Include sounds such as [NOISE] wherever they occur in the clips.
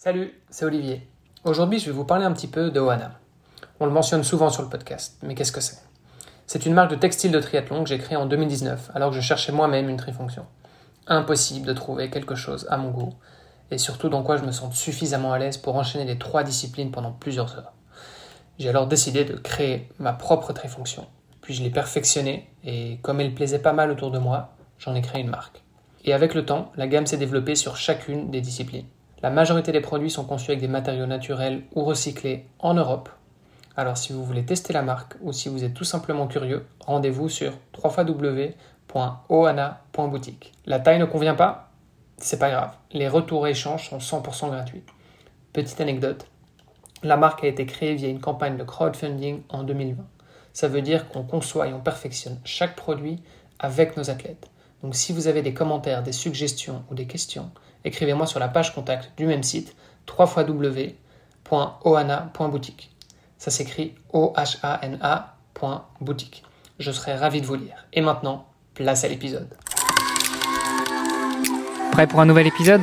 Salut, c'est Olivier. Aujourd'hui, je vais vous parler un petit peu de Oana. On le mentionne souvent sur le podcast, mais qu'est-ce que c'est? C'est une marque de textile de triathlon que j'ai créée en 2019, alors que je cherchais moi-même une trifonction. Impossible de trouver quelque chose à mon goût, et surtout dans quoi je me sens suffisamment à l'aise pour enchaîner les trois disciplines pendant plusieurs heures. J'ai alors décidé de créer ma propre trifonction. Puis je l'ai perfectionnée, et comme elle plaisait pas mal autour de moi, j'en ai créé une marque. Et avec le temps, la gamme s'est développée sur chacune des disciplines. La majorité des produits sont conçus avec des matériaux naturels ou recyclés en Europe. Alors si vous voulez tester la marque ou si vous êtes tout simplement curieux, rendez-vous sur www.oana.boutique. La taille ne convient pas C'est pas grave. Les retours et échanges sont 100% gratuits. Petite anecdote, la marque a été créée via une campagne de crowdfunding en 2020. Ça veut dire qu'on conçoit et on perfectionne chaque produit avec nos athlètes. Donc si vous avez des commentaires, des suggestions ou des questions, écrivez-moi sur la page contact du même site www.ohana.boutique. Ça s'écrit O-H-A-N-A.boutique. Je serai ravi de vous lire. Et maintenant, place à l'épisode. Prêt pour un nouvel épisode?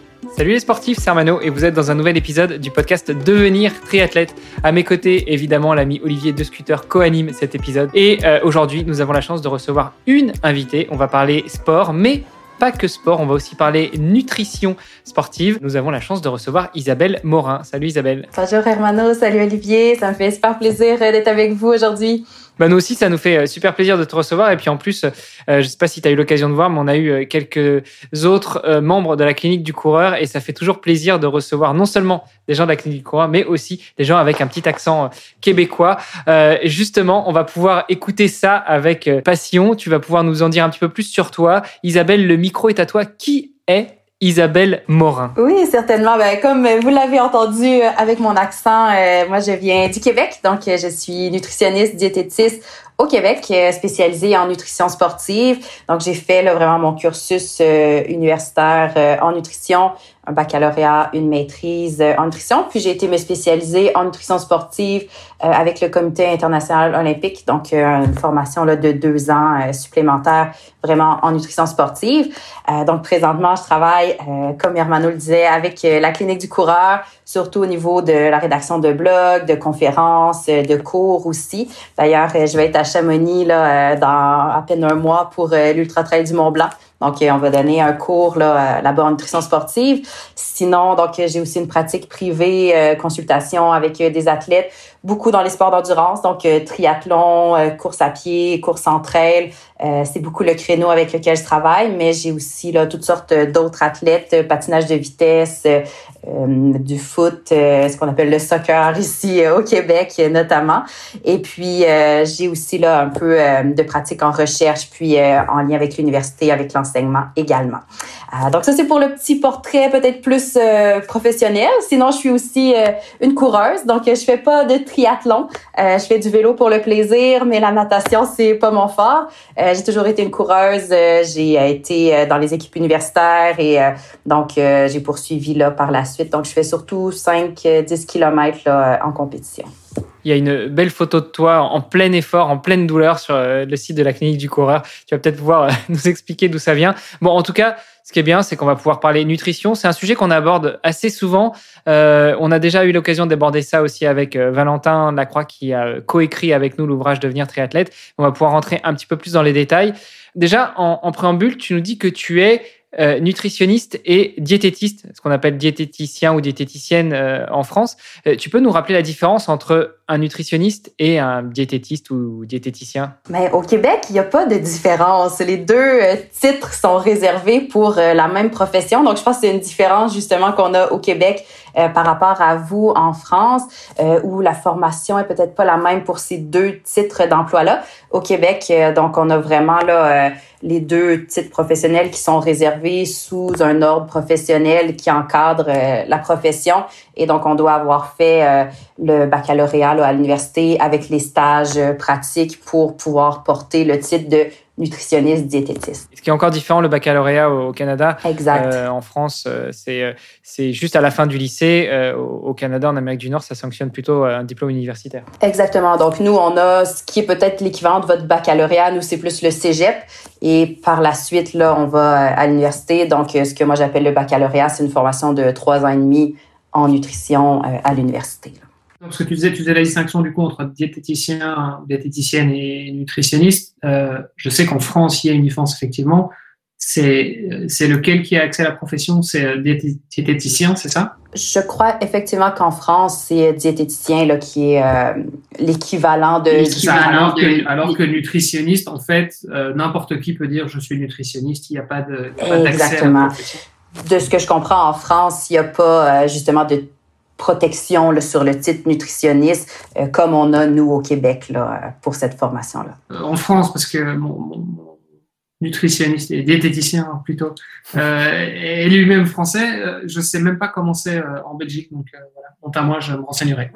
Salut les sportifs, c'est Armano et vous êtes dans un nouvel épisode du podcast Devenir triathlète. À mes côtés, évidemment, l'ami Olivier De Scooter co-anime cet épisode. Et euh, aujourd'hui, nous avons la chance de recevoir une invitée. On va parler sport, mais pas que sport, on va aussi parler nutrition sportive. Nous avons la chance de recevoir Isabelle Morin. Salut Isabelle. Bonjour Hermano, salut Olivier, ça me fait super plaisir d'être avec vous aujourd'hui. Bah nous aussi, ça nous fait euh, super plaisir de te recevoir. Et puis en plus, euh, je sais pas si tu as eu l'occasion de voir, mais on a eu euh, quelques autres membres de la clinique du coureur. Et ça fait toujours plaisir de recevoir non seulement des gens de la clinique du coureur, mais aussi des gens avec un petit accent québécois. Justement, on va pouvoir écouter ça avec passion. Tu vas pouvoir nous en dire un petit peu plus sur toi. Isabelle, le micro est à toi. Qui est Isabelle Morin. Oui, certainement. Ben, comme vous l'avez entendu avec mon accent, euh, moi je viens du Québec, donc je suis nutritionniste, diététiste au Québec, euh, spécialisée en nutrition sportive. Donc j'ai fait là, vraiment mon cursus euh, universitaire en nutrition, un baccalauréat, une maîtrise en nutrition. Puis j'ai été me spécialiser en nutrition sportive avec le Comité international olympique, donc une formation là, de deux ans supplémentaire vraiment en nutrition sportive. donc présentement, je travaille, comme Hermano le disait, avec la clinique du coureur, surtout au niveau de la rédaction de blogs, de conférences, de cours aussi. D'ailleurs, je vais être à Chamonix là, dans à peine un mois pour l'Ultra Trail du Mont Blanc. Donc, on va donner un cours là, là-bas en nutrition sportive. Sinon, donc, j'ai aussi une pratique privée, euh, consultation avec euh, des athlètes, beaucoup dans les sports d'endurance, donc euh, triathlon, course à pied, course en trail. c'est beaucoup le créneau avec lequel je travaille, mais j'ai aussi là toutes sortes d'autres athlètes, patinage de vitesse, du foot, ce qu'on appelle le soccer ici au Québec notamment. Et puis, j'ai aussi là un peu de pratique en recherche, puis en lien avec l'université, avec l'enseignement également. donc, ça, c'est pour le petit portrait peut-être plus euh, professionnelle. Sinon, je suis aussi euh, une coureuse, donc je fais pas de triathlon. Euh, je fais du vélo pour le plaisir, mais la natation c'est pas mon fort. j'ai toujours été une coureuse. j'ai été dans les équipes universitaires et donc j'ai poursuivi là par la suite. Donc je fais surtout 5-10 km là, en compétition. Il y a une belle photo de toi en plein effort, en pleine douleur sur le site de la clinique du coureur. Tu vas peut-être pouvoir [LAUGHS] nous expliquer d'où ça vient. Bon, en tout cas, ce qui est bien, c'est qu'on va pouvoir parler nutrition. C'est un sujet qu'on aborde assez souvent. Euh, on a déjà eu l'occasion d'aborder ça aussi avec euh, Valentin Lacroix qui a coécrit avec nous l'ouvrage Devenir triathlète. On va pouvoir rentrer un petit peu plus dans les détails. Déjà, en préambule, tu nous dis que tu es euh, nutritionniste et diététiste, ce qu'on appelle diététicien ou diététicienne euh, en France. Euh, tu peux nous rappeler la différence entre un nutritionniste et un diététiste ou diététicien? Mais au Québec, il n'y a pas de différence. Les deux titres sont réservés pour la même profession. Donc, je pense que c'est une différence justement qu'on a au Québec par rapport à vous en France, où la formation est peut-être pas la même pour ces deux titres d'emploi-là. Au Québec, donc, on a vraiment là les deux titres professionnels qui sont réservés sous un ordre professionnel qui encadre euh, la profession. Et donc, on doit avoir fait euh, le baccalauréat à l'université avec les stages euh, pratiques pour pouvoir porter le titre de nutritionniste diététiste. Ce qui est encore différent, le baccalauréat au Canada. Exact. Euh, en France, euh, c'est euh, c'est juste à la fin du lycée. Au Canada, en Amérique du Nord, ça sanctionne plutôt un diplôme universitaire. Exactement. Donc nous, on a ce qui est peut-être l'équivalent de votre baccalauréat. Nous, c'est plus le cégep. Et par la suite, là, on va à l'université. Donc, ce que moi j'appelle le baccalauréat, c'est une formation de trois ans et demi en nutrition à l'université. Ce que tu disais, tu faisais la distinction du coup entre diététicien, diététicienne et nutritionniste. Euh, je sais qu'en France, il y a une différence effectivement. C'est, c'est lequel qui a accès à la profession? C'est euh, diététicien, c'est ça? Je crois effectivement qu'en France, c'est diététicien là, qui est euh, l'équivalent de. alors, que, alors, que, nutritionniste, en fait, euh, n'importe qui peut dire je suis nutritionniste. Il n'y a pas de. Il y a pas Exactement. De ce que je comprends, en France, il n'y a pas justement de protection là, sur le titre nutritionniste euh, comme on a nous au Québec là, pour cette formation-là. En France, parce que nutritionniste et diététicien plutôt, euh, est lui-même français, je ne sais même pas comment c'est en Belgique, donc voilà. Quant à moi, je me renseignerai.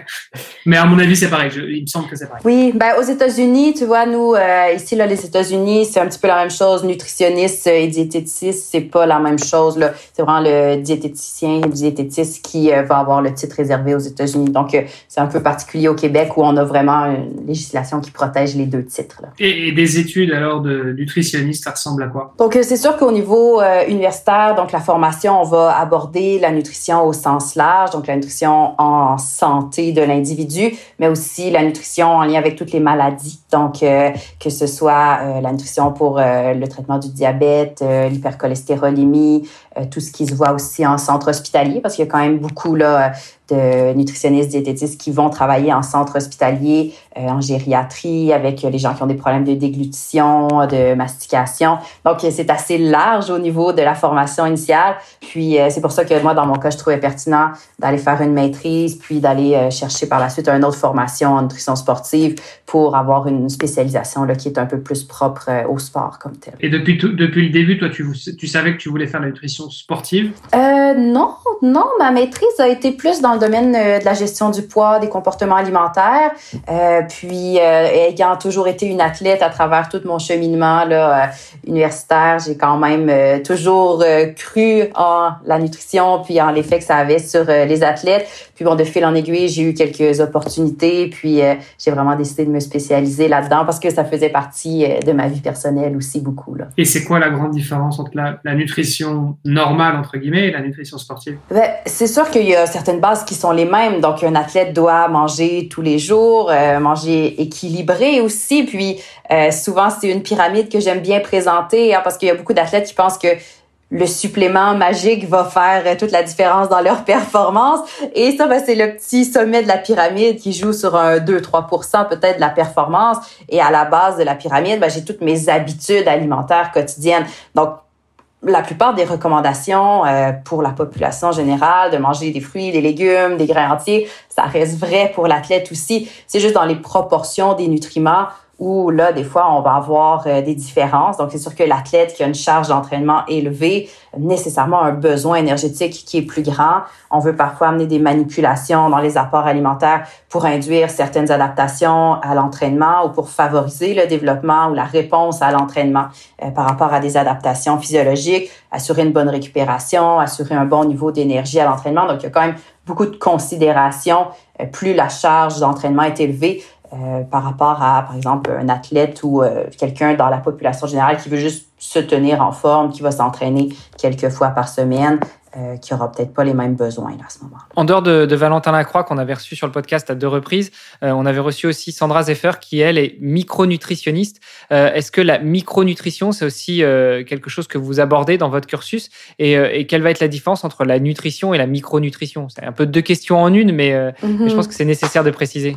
[LAUGHS] Mais à mon avis, c'est pareil. il me semble que c'est pareil. Oui, ben aux États-Unis, tu vois, nous euh, ici là, les États-Unis, c'est un petit peu la même chose. Nutritionniste et diététiciste, c'est pas la même chose là. C'est vraiment le diététicien et diététiste qui euh, va avoir le titre réservé aux États-Unis. Donc euh, c'est un peu particulier au Québec où on a vraiment une législation qui protège les deux titres. Là. Et, des études alors de nutritionniste, ça Donc c'est sûr qu'au niveau universitaire, donc la formation, on va aborder la nutrition au sens large, donc la nutrition en santé de l'individu, mais aussi la nutrition en lien avec toutes les maladies. Donc, euh, que ce soit euh, la nutrition pour euh, le traitement du diabète, l'hypercholestérolémie, tout ce qui se voit aussi en centre hospitalier, parce qu'il y a quand même beaucoup là, de nutritionnistes, diététistes qui vont travailler en centre hospitalier, euh, en gériatrie, avec les gens qui ont des problèmes de déglutition, de mastication. Donc, c'est assez large au niveau de la formation initiale. Puis, euh, c'est pour ça que moi, dans mon cas, je trouvais pertinent d'aller faire une maîtrise, puis d'aller euh, chercher par la suite une autre formation en nutrition sportive pour avoir une spécialisation là, qui est un peu plus propre au sport comme tel. Et depuis, depuis le début, toi, tu, tu savais que tu voulais faire la nutrition sportive? Euh, non, non. Ma maîtrise a été plus dans le domaine euh, de la gestion du poids, des comportements alimentaires. Euh, puis, euh, ayant toujours été une athlète à travers tout mon cheminement là, universitaire, j'ai quand même toujours cru en la nutrition puis en l'effet que ça avait sur les athlètes. Puis bon, de fil en aiguille, j'ai eu quelques opportunités. Puis j'ai vraiment décidé de me spécialiser là-dedans parce que ça faisait partie de ma vie personnelle aussi beaucoup. Là. Et c'est quoi la grande différence entre la, la nutrition normale, entre guillemets, et la nutrition sportive? Ben, c'est sûr qu'il y a certaines bases qui sont les mêmes. Donc, un athlète doit manger tous les jours, euh, manger équilibré aussi. Puis, euh, souvent, c'est une pyramide que j'aime bien présenter hein, parce qu'il y a beaucoup d'athlètes qui pensent que le supplément magique va faire euh, toute la différence dans leur [LAUGHS] performance. Et ça, ben, c'est le petit sommet de la pyramide qui joue sur un 2-3 peut-être de la performance. Et à la base de la pyramide, ben, j'ai toutes mes habitudes alimentaires quotidiennes. Donc, la plupart des recommandations euh, pour la population générale de manger des fruits, des légumes, des grains entiers, ça reste vrai pour l'athlète aussi. C'est juste dans les proportions des nutriments où là, des fois, on va avoir euh, des différences. Donc, c'est sûr que l'athlète qui a une charge d'entraînement élevée, nécessairement un besoin énergétique qui est plus grand. On veut parfois amener des manipulations dans les apports alimentaires pour induire certaines adaptations à l'entraînement ou pour favoriser le développement ou la réponse à l'entraînement euh, par rapport à des adaptations physiologiques, assurer une bonne récupération, assurer un bon niveau d'énergie à l'entraînement. Donc, il y a quand même beaucoup de considérations. Euh, plus la charge d'entraînement est élevée, euh, par rapport à, par exemple, un athlète ou euh, quelqu'un dans la population générale qui veut juste se tenir en forme, qui va s'entraîner quelques fois par semaine, euh, qui aura peut-être pas les mêmes besoins à ce moment-là. En dehors de, de Valentin Lacroix, qu'on avait reçu sur le podcast à deux reprises, euh, on avait reçu aussi Sandra Zeffer, qui, elle, est micronutritionniste. Euh, Est-ce que la micronutrition, c'est aussi euh, quelque chose que vous abordez dans votre cursus? Et, euh, et, quelle va être la différence entre la nutrition et la micronutrition? C'est un peu deux questions en une, mais, mm -hmm. mais je pense que c'est nécessaire de préciser.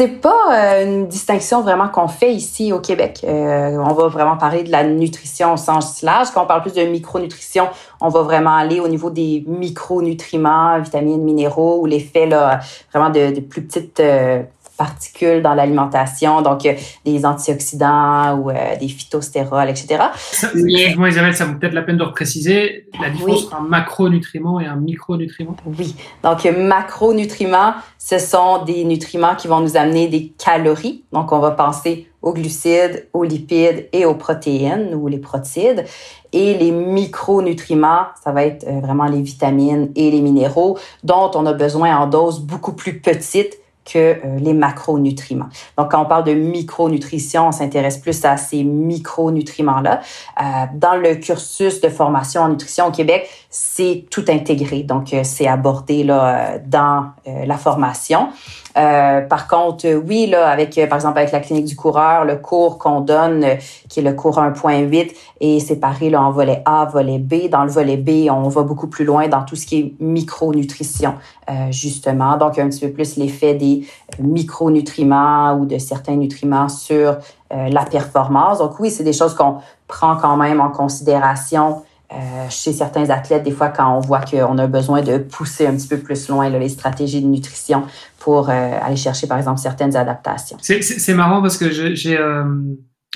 C'est pas une distinction vraiment qu'on fait ici au Québec. on va vraiment parler de la nutrition au sens. Quand on parle plus de micronutrition, on va vraiment aller au niveau des micronutriments, vitamines, minéraux ou l'effet là, vraiment de, de plus petites euh, particules dans l'alimentation, donc euh, des antioxydants ou euh, des phytostérols, etc. Excuse-moi Isabelle, ça vaut peut-être la peine de repréciser la différence oui. entre un macronutriment et un micronutriment. Oui, donc macronutriments, ce sont des nutriments qui vont nous amener des calories, donc on va penser aux glucides, aux lipides et aux protéines ou les protides. Et les micronutriments, ça va être euh, vraiment les vitamines et les minéraux dont on a besoin en doses beaucoup plus petites que euh, les macronutriments. Donc, quand on parle de micronutrition, on s'intéresse plus à ces micronutriments-là. Euh, dans le cursus de formation en nutrition au Québec, c'est tout intégré. Donc, euh, c'est abordé là, dans la formation. Euh, par contre, oui, là, avec, par exemple, avec la clinique du coureur, le cours qu'on donne, qui est le cours 1.8, est séparé là, en volet A, volet B. Dans le volet B, on va beaucoup plus loin dans tout ce qui est micronutrition, euh, justement. Donc, un petit peu plus l'effet des micronutriments ou de certains nutriments sur euh, la performance. Donc, oui, c'est des choses qu'on prend quand même en considération euh, chez certains athlètes, des fois, quand on voit qu'on a besoin de pousser un petit peu plus loin là, les stratégies de nutrition pour euh, aller chercher, par exemple, certaines adaptations. C'est marrant parce que j'ai euh,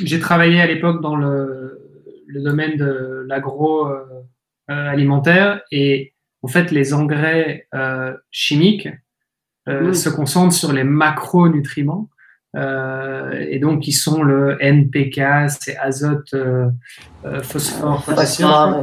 j'ai travaillé à l'époque dans le, le, domaine de l'agroalimentaire et en fait, les engrais chimiques se concentrent sur les macronutriments. Euh, et donc qui sont le NPK, c'est azote, euh, euh phosphore, potassium.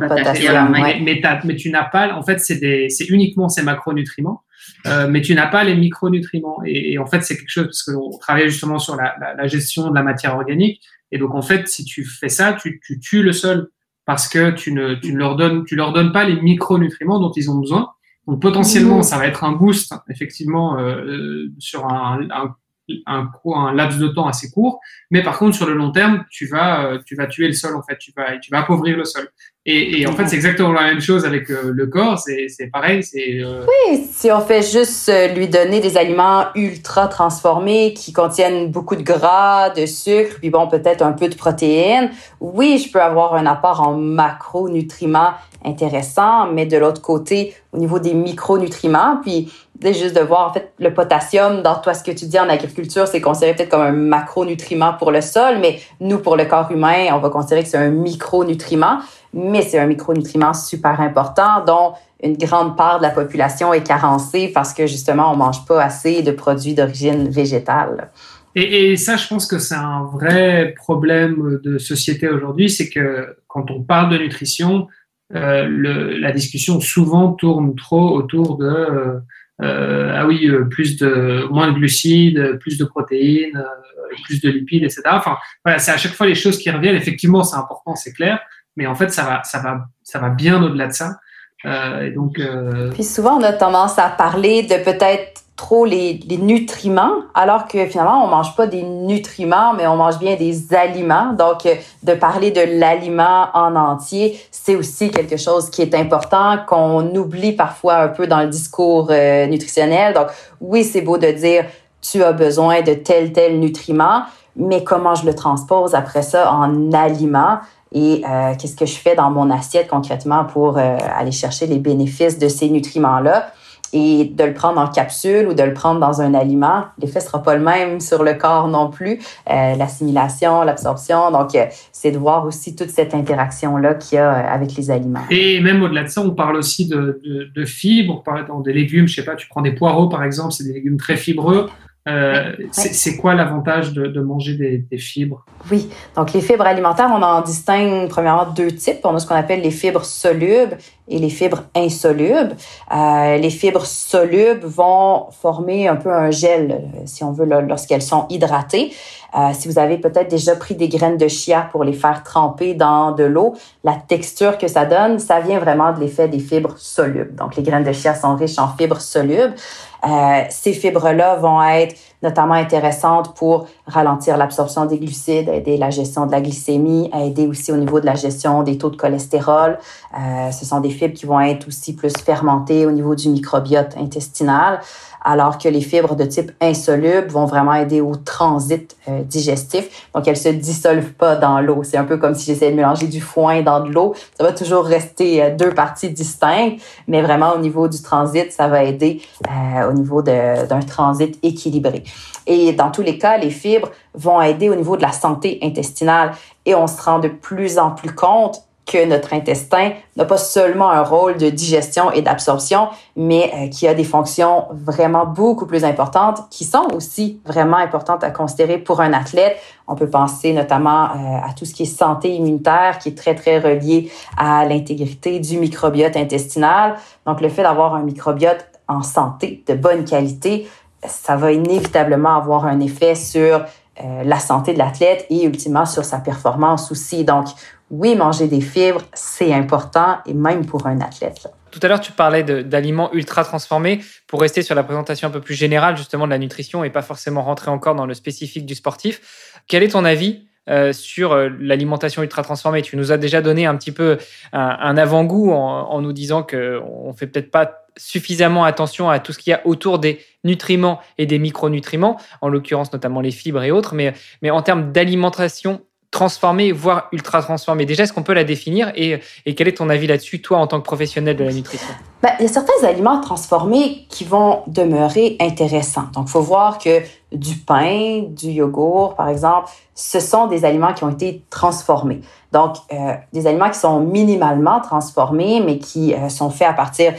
mais, mais, tu n'as pas, en fait, c'est uniquement ces macronutriments, euh, mais tu n'as pas les micronutriments. Et, et en fait, c'est quelque chose parce qu'on travaille justement sur la, la, la, gestion de la matière organique. Et donc, en fait, si tu fais ça, tu, tu tues le sol parce que tu ne, tu ne leur donnes, tu leur donnes pas les micronutriments dont ils ont besoin. Donc potentiellement, mmh. ça va être un boost effectivement euh, sur un, un, un, laps de temps assez court, mais par contre sur le long terme, tu vas, euh, tu vas tuer le sol en fait, tu vas, tu vas appauvrir le sol. Et, et en fait, c'est exactement la même chose avec euh, le corps, c'est pareil. euh, Oui, si on fait juste lui donner des aliments ultra transformés qui contiennent beaucoup de gras, de sucre, puis bon, peut-être un peu de protéines, oui, je peux avoir un apport en macronutriments intéressant, mais de l'autre côté, au niveau des micronutriments, puis juste de voir en fait le potassium dans toi ce que tu dis en agriculture, c'est considéré peut-être comme un macronutriment pour le sol, mais nous pour le corps humain, on va considérer que c'est un micronutriment, mais c'est un micronutriment super important dont une grande part de la population est carencée parce que justement on mange pas assez de produits d'origine végétale. Et, et, ça, je pense que c'est un vrai problème de société aujourd'hui, c'est que quand on parle de nutrition, euh, le, la discussion souvent tourne trop autour de euh, euh, ah oui, euh, plus de moins de glucides, plus de protéines, euh, plus de lipides, etc. Enfin, voilà, c'est à chaque fois les choses qui reviennent. Effectivement, c'est important, c'est clair, mais en fait, ça va, ça va, ça va bien au-delà de ça. Euh, et donc. Puis souvent, on a tendance à parler de peut-être trop les, les, nutriments, alors que finalement, on mange pas des nutriments, mais on mange bien des aliments. Donc, de parler de l'aliment en entier, c'est aussi quelque chose qui est important, qu'on oublie parfois un peu dans le discours euh, nutritionnel. Donc, oui, c'est beau de dire, tu as besoin de tel, tel nutriment, mais comment je le transpose après ça en aliment? Et euh, qu'est-ce que je fais dans mon assiette concrètement pour euh, aller chercher les bénéfices de ces nutriments-là? Et de le prendre en capsule ou de le prendre dans un aliment, l'effet sera pas le même sur le corps non plus. Euh, L'assimilation, l'absorption, donc c'est de voir aussi toute cette interaction-là qu'il y a avec les aliments. Et même au-delà de ça, on parle aussi de, fibres, on parle des légumes, je sais pas, tu prends des poireaux par exemple, c'est des légumes très fibreux. Euh, c'est quoi l'avantage de, de, manger des, des, fibres? Oui, donc les fibres alimentaires, on en distingue premièrement deux types. On a ce qu'on appelle les fibres solubles et les fibres insolubles. Euh, les fibres solubles vont former un peu un gel, si on veut, lorsqu'elles sont hydratées. Euh, si vous avez peut-être déjà pris des graines de chia pour les faire tremper dans de l'eau, la texture que ça donne, ça vient vraiment de l'effet des fibres solubles. Donc, les graines de chia sont riches en fibres solubles. Euh, ces fibres-là vont être notamment intéressantes pour ralentir l'absorption des glucides, aider la gestion de la glycémie, aider aussi au niveau de la gestion des taux de cholestérol. Euh, ce sont des fibres qui vont être aussi plus fermentées au niveau du microbiote intestinal alors que les fibres de type insoluble vont vraiment aider au transit euh, digestif. Donc, elles se dissolvent pas dans l'eau. C'est un peu comme si j'essayais de mélanger du foin dans de l'eau. Ça va toujours rester euh, deux parties distinctes, mais vraiment au niveau du transit, ça va aider euh, au niveau d'un transit équilibré. Et dans tous les cas, les fibres vont aider au niveau de la santé intestinale et on se rend de plus en plus compte notre intestin n'a pas seulement un rôle de digestion et d'absorption, mais euh, qui a des fonctions vraiment beaucoup plus importantes, qui sont aussi vraiment importantes à considérer pour un athlète. On peut penser notamment euh, à tout ce qui est santé immunitaire, qui est très, très relié à l'intégrité du microbiote intestinal. Donc, le fait d'avoir un microbiote en santé, de bonne qualité, ça va inévitablement avoir un effet sur euh, la santé de l'athlète et ultimement sur sa performance aussi. Donc, oui, manger des fibres, c'est important et même pour un athlète. Tout à l'heure, tu parlais d'aliments ultra transformés. Pour rester sur la présentation un peu plus générale justement de la nutrition et pas forcément rentrer encore dans le spécifique du sportif, quel est ton avis euh, sur euh, l'alimentation ultra transformée? Tu nous as déjà donné un petit peu un, avant-goût en, nous disant qu'on ne fait peut-être pas suffisamment attention à tout ce qu'il y a autour des nutriments et des micronutriments, en l'occurrence notamment les fibres et autres, mais, mais en termes d'alimentation transformée, voire ultra transformée. Déjà, est-ce qu'on peut la définir et, et, quel est ton avis là-dessus, toi, en tant que professionnel de la nutrition? Ben, il y a certains aliments transformés qui vont demeurer intéressants. Donc, il faut voir que du pain, du yogourt, par exemple, ce sont des aliments qui ont été transformés. Donc, euh, des aliments qui sont minimalement transformés, mais qui euh, sont faits à partir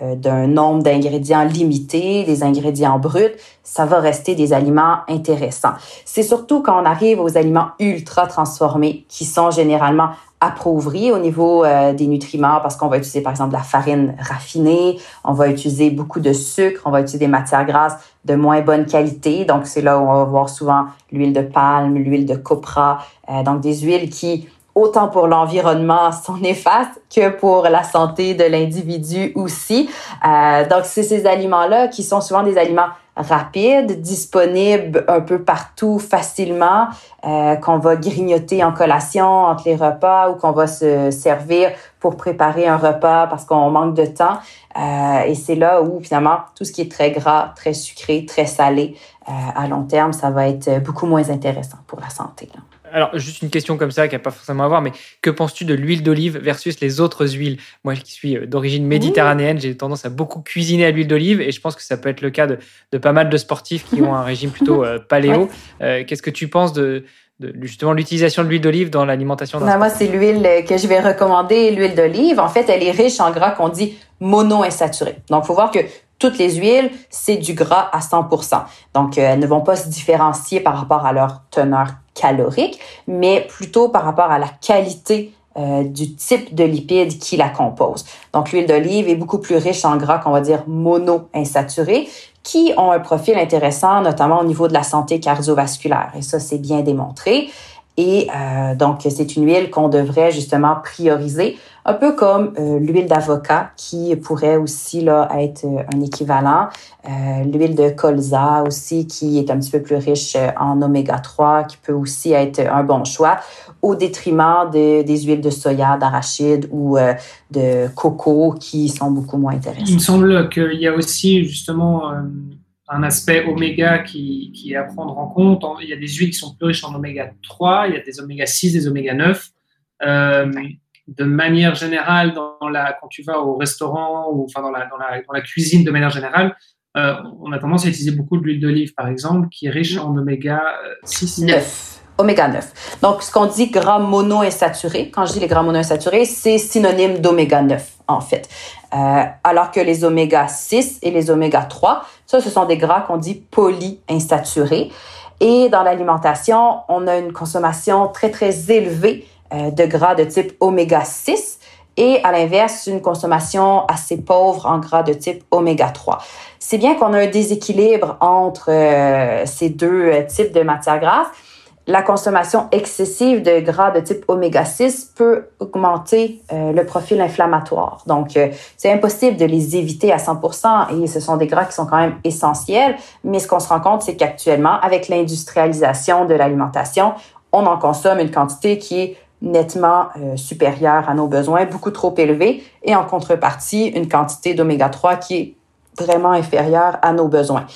d'un nombre d'ingrédients limité, des ingrédients bruts, ça va rester des aliments intéressants. C'est surtout quand on arrive aux aliments ultra transformés qui sont généralement appauvris au niveau euh, des nutriments parce qu'on va utiliser par exemple la farine raffinée, on va utiliser beaucoup de sucre, on va utiliser des matières grasses de moins bonne qualité. Donc c'est là où on va voir souvent l'huile de palme, l'huile de copra, euh, donc des huiles qui autant pour l'environnement sont néfastes que pour la santé de l'individu aussi. Euh, donc, c'est ces aliments-là qui sont souvent des aliments rapides, disponibles un peu partout facilement, euh, qu'on va grignoter en collation entre les repas ou qu'on va se servir pour préparer un repas parce qu'on manque de temps. Euh, et c'est là où finalement tout ce qui est très gras, très sucré, très salé, euh, à long terme, ça va être beaucoup moins intéressant pour la santé. Alors, juste une question comme ça qui n'a pas forcément à voir, mais que penses-tu de l'huile d'olive versus les autres huiles? Moi qui suis euh, d'origine méditerranéenne, j'ai tendance à beaucoup cuisiner à l'huile d'olive et je pense que ça peut être le cas de, de pas mal de sportifs qui ont un régime plutôt [LAUGHS] euh, paléo. Euh, Qu'est-ce que tu penses de, de justement l'utilisation de l'huile d'olive dans l'alimentation Moi, c'est l'huile que je vais recommander, l'huile d'olive. En fait, elle est riche en gras qu'on dit monoinsaturé. Donc, il faut voir que toutes les huiles, c'est du gras à 100%. Donc, euh, elles ne vont pas se différencier par rapport à leur teneur calorique, mais plutôt par rapport à la qualité euh, du type de lipides qui la composent. Donc, l'huile d'olive est beaucoup plus riche en gras qu'on va dire mono-insaturés, qui ont un profil intéressant, notamment au niveau de la santé cardiovasculaire. Et ça, c'est bien démontré. Et euh, donc, c'est une huile qu'on devrait justement prioriser, un peu comme euh, l'huile d'avocat qui pourrait aussi là être euh, un équivalent. Euh, l'huile de colza aussi qui est un petit peu plus riche en oméga 3, qui peut aussi être un bon choix au détriment de, des huiles de soya, d'arachide ou de coco qui sont beaucoup moins intéressantes. Il me semble qu'il y a aussi justement un aspect oméga qui, est à prendre en compte. Il y a des huiles qui sont plus riches en oméga 3, il y a des oméga 6, des oméga 9. Euh, de manière générale, dans la, quand tu vas au restaurant ou enfin dans la, dans la, dans la cuisine de manière générale, euh, on a tendance à utiliser beaucoup de l'huile d'olive, par exemple, qui est riche en oméga 6. 9 oméga 9. Donc, ce qu'on dit gras monoinsaturés, quand je dis les gras monoinsaturés, c'est synonyme d'oméga 9, en fait. Euh, alors que les oméga 6 et les oméga 3, ça, ce sont des gras qu'on dit polyinsaturés. Et dans l'alimentation, on a une consommation très, très élevée de gras de type oméga 6 et à l'inverse, une consommation assez pauvre en gras de type oméga 3. C'est bien qu'on a un déséquilibre entre euh, ces deux types de matières grasses, la consommation excessive de gras de type oméga 6 peut augmenter euh, le profil inflammatoire. Donc, euh, c'est impossible de les éviter à 100% et ce sont des gras qui sont quand même essentiels. Mais ce qu'on se rend compte, c'est qu'actuellement, avec l'industrialisation de l'alimentation, on en consomme une quantité qui est nettement euh, supérieure à nos besoins, beaucoup trop élevée, et en contrepartie, une quantité d'oméga 3 qui est vraiment inférieure à nos besoins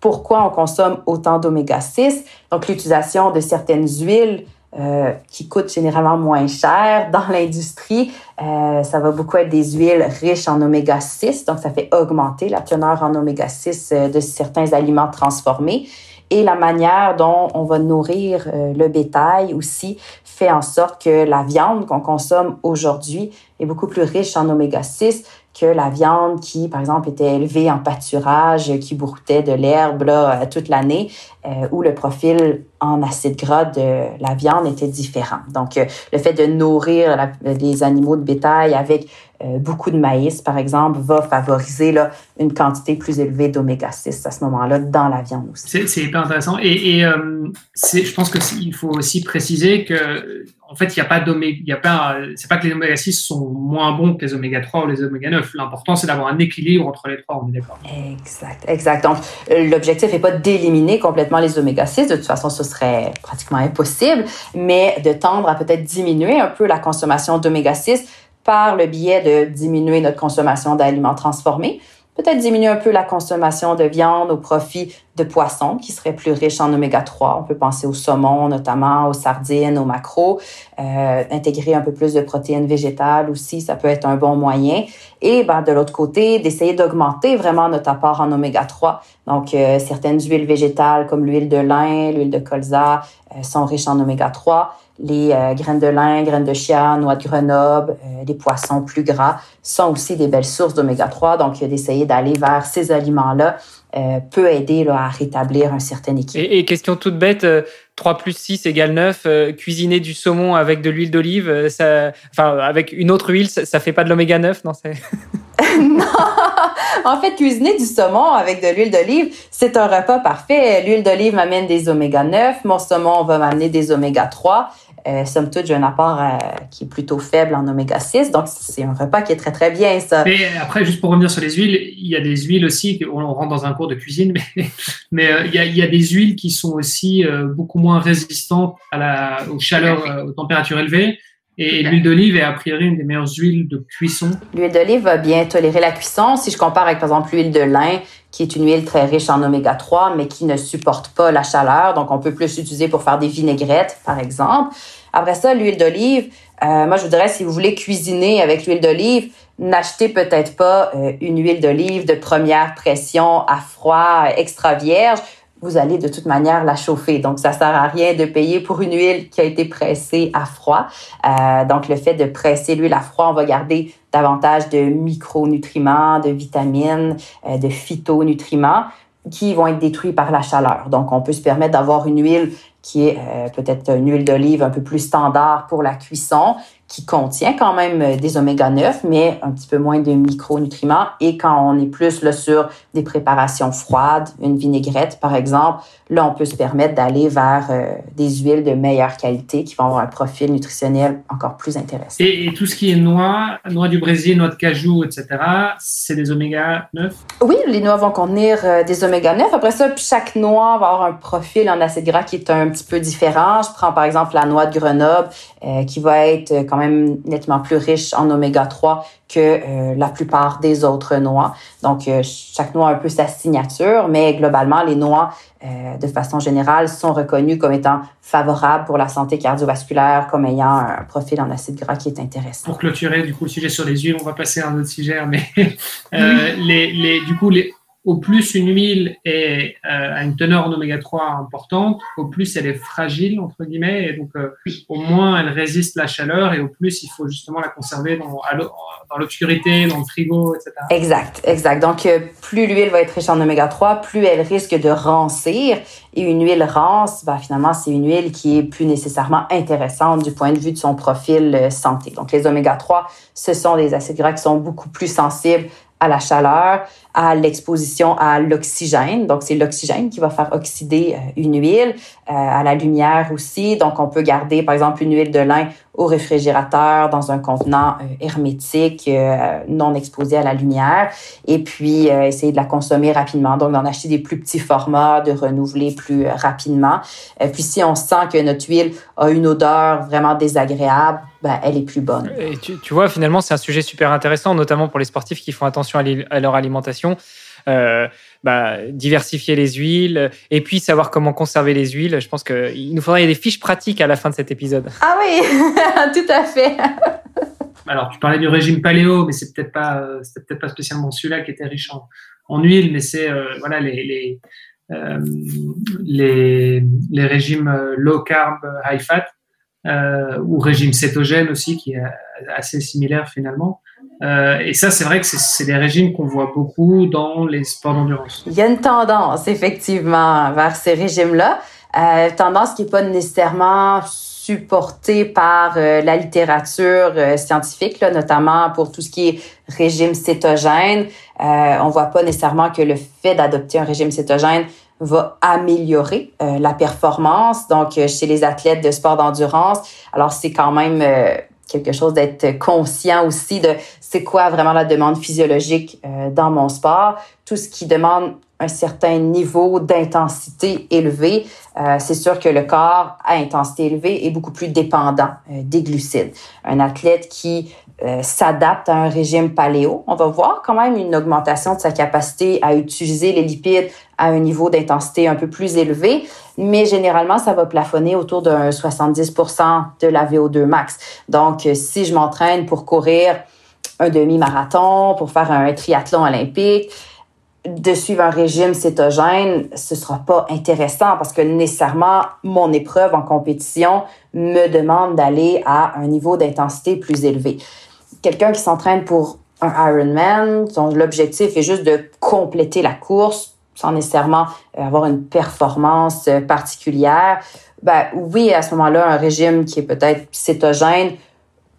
pourquoi on consomme autant d'oméga 6. Donc, l'utilisation de certaines huiles euh, qui coûtent généralement moins cher dans [LAUGHS] l'industrie, euh, ça va beaucoup être des huiles riches en oméga 6. Donc, ça fait augmenter la teneur en oméga 6 euh, de certains aliments transformés. Et la manière dont on va nourrir euh, le bétail aussi fait en sorte que la viande qu'on consomme aujourd'hui est beaucoup plus riche en oméga 6 que la viande qui, par exemple, était élevée en pâturage, qui broutait de l'herbe là, toute l'année, euh, où le profil en acide gras de la viande était différent. Donc, euh, le fait de nourrir les animaux de bétail avec euh, beaucoup de maïs, par exemple, va favoriser là, une quantité plus élevée d'oméga 6 à ce moment-là dans la viande aussi. C'est hyper intéressant. Et, et euh, je pense qu'il faut aussi préciser que en fait, il n'y a pas d'oméga, il y a pas, c'est pas que les oméga 6 sont moins bons que les oméga 3 ou les oméga 9. L'important, c'est d'avoir un équilibre entre les trois, on est d'accord. Exact, exact. Donc, l'objectif n'est pas d'éliminer complètement les oméga 6. De toute façon, ce serait pratiquement impossible, mais de tendre à peut-être diminuer un peu la consommation d'oméga 6 par le biais de diminuer notre consommation d'aliments transformés peut-être diminuer un peu la consommation de viande au profit de poissons qui seraient plus riches en oméga 3. On peut penser au saumon notamment, aux sardines, aux macros. Euh, intégrer un peu plus de protéines végétales aussi, ça peut être un bon moyen. Et ben, de l'autre côté, d'essayer d'augmenter vraiment notre apport en oméga 3. Donc, euh, certaines huiles végétales comme l'huile de lin, l'huile de colza euh, sont riches en oméga 3 les euh, graines de lin, graines de chia, noix de Grenoble, euh, les poissons plus gras sont aussi des belles sources d'oméga 3. Donc, d'essayer d'aller vers ces aliments-là euh, peut aider là, à rétablir un certain équilibre. Et, question toute bête, 3 plus 6 égale 9, cuisiner du saumon avec de l'huile d'olive, ça, enfin, avec une autre huile, ça, ça fait pas de l'oméga 9, non [LAUGHS] [LAUGHS] non, en fait, cuisiner du saumon avec de l'huile d'olive, c'est un repas parfait. L'huile d'olive m'amène des oméga 9, mon saumon va m'amener des oméga 3. Euh, somme toute, j'ai un apport euh, qui est plutôt faible en oméga 6. Donc, c'est un repas qui est très, très bien, ça. Mais après, juste pour revenir sur les huiles, il y a des huiles aussi, on rentre dans un cours de cuisine, [LAUGHS] mais, mais euh, il, y a, il, y a, des huiles qui sont aussi euh, beaucoup moins résistantes à la, aux chaleurs, aux températures élevées. Et l'huile d'olive est a priori une des meilleures huiles de cuisson. L'huile d'olive va bien tolérer la cuisson. Si je compare avec, par exemple, l'huile de lin, qui est une huile très riche en oméga 3, mais qui ne supporte pas la chaleur. Donc, on peut plus l'utiliser pour faire des vinaigrettes, par exemple. Après ça, l'huile d'olive, euh, moi, je vous dirais, si vous voulez cuisiner avec l'huile d'olive, n'achetez peut-être pas euh, une huile d'olive de première pression à froid, extra vierge vous allez de toute manière la chauffer. Donc, ça sert à rien de payer pour une huile qui a été pressée à froid. Euh, donc, le fait de presser l'huile à froid, on va garder davantage de micronutriments, de vitamines, euh, de phytonutriments qui vont être détruits par la chaleur. Donc, on peut se permettre d'avoir une huile qui est euh, peut-être une huile d'olive un peu plus standard pour la cuisson, qui contient quand même euh, des oméga 9, mais un petit peu moins de micronutriments. Et quand on est plus là, sur des préparations froides, une vinaigrette par exemple, là, on peut se permettre d'aller vers euh, des huiles de meilleure qualité qui vont avoir un profil nutritionnel encore plus intéressant. Et, tout ce qui est noix, noix du Brésil, noix de cajou, etc., c'est des oméga 9? Oui, les noix vont contenir euh, des oméga 9. Après ça, chaque noix va avoir un profil en acide gras qui est un petit peu différent. Je prends par exemple la noix de Grenoble qui va être quand même nettement plus riche en oméga 3 que euh, la plupart des autres noix. Donc, euh, chaque noix a un peu sa signature, mais globalement, les noix, euh, de façon générale, sont reconnues comme étant favorables pour la santé cardiovasculaire, comme ayant un profil en acide gras qui est intéressant. Pour clôturer, du coup, le sujet sur les huiles, on va passer à un autre sujet, mais [LAUGHS] les, les, du coup, les, au plus une huile est, euh, a une teneur en oméga 3 importante, au plus elle est fragile, entre guillemets, et donc euh, au moins elle résiste la chaleur, et au plus il faut justement la conserver dans, dans l'obscurité, dans le frigo, etc. Exact, exact. Donc euh, plus l'huile va être riche en oméga 3, plus elle risque de rancir, et une huile rance, ben, finalement, c'est une huile qui est plus nécessairement intéressante du point de vue de son profil santé. Donc les oméga 3, ce sont des acides gras qui sont beaucoup plus sensibles à la chaleur, à l'exposition à l'oxygène. Donc, c'est l'oxygène qui va faire oxyder euh, une huile, euh, à la lumière aussi. Donc, on peut garder, par exemple, une huile de lin au réfrigérateur dans un contenant euh, hermétique, non exposé à la lumière, et puis essayer de la consommer rapidement. Donc, d'en acheter des plus petits formats, de renouveler plus rapidement. puis, si on sent que notre huile a une odeur vraiment désagréable, ben, elle est plus bonne. Tu, vois, finalement, c'est un sujet super intéressant, notamment pour les sportifs qui font attention à, leur alimentation. Euh, bah, diversifier les huiles et puis savoir comment conserver les huiles. Je pense qu'il nous faudrait des fiches pratiques à la fin de cet épisode. Ah oui, [LAUGHS] tout à fait. Alors, tu parlais du régime paléo, mais c'est peut-être pas, peut-être pas spécialement celui-là qui était riche en, en huile, mais c'est euh, voilà les, les les, les régimes low carb, high fat, ou régime cétogène aussi, qui est assez similaire finalement. Euh, et ça, c'est vrai que c'est des régimes qu'on voit beaucoup dans les sports d'endurance. Il y a une tendance, effectivement, vers ces régimes-là. Euh, tendance qui n'est pas nécessairement supportée par euh, la littérature euh, scientifique, là, notamment pour tout ce qui est régime cétogène. Euh, on voit pas nécessairement que le fait d'adopter un régime cétogène va améliorer la performance. Donc, chez les athlètes de sport d'endurance, alors c'est quand même quelque chose d'être conscient aussi de c'est quoi vraiment la demande physiologique euh, dans mon sport. Tout ce qui demande un certain niveau d'intensité élevé, euh, c'est sûr que le corps à intensité élevée est beaucoup plus dépendant euh, des glucides. Un athlète qui s'adapte à un régime paléo, on va voir quand même une augmentation de sa capacité à utiliser les lipides à un niveau d'intensité un peu plus élevé, mais généralement, ça va plafonner autour d'un 70% de la VO2 max. Donc, si je m'entraîne pour courir un demi-marathon, pour faire un triathlon olympique, de suivre un régime cétogène, ce sera pas intéressant parce que nécessairement, mon épreuve en compétition me demande d'aller à un niveau d'intensité plus élevé. Quelqu'un qui s'entraîne pour un Ironman, l'objectif est juste de compléter la course sans nécessairement avoir une performance particulière, ben oui, à ce moment-là, un régime qui est peut-être cétogène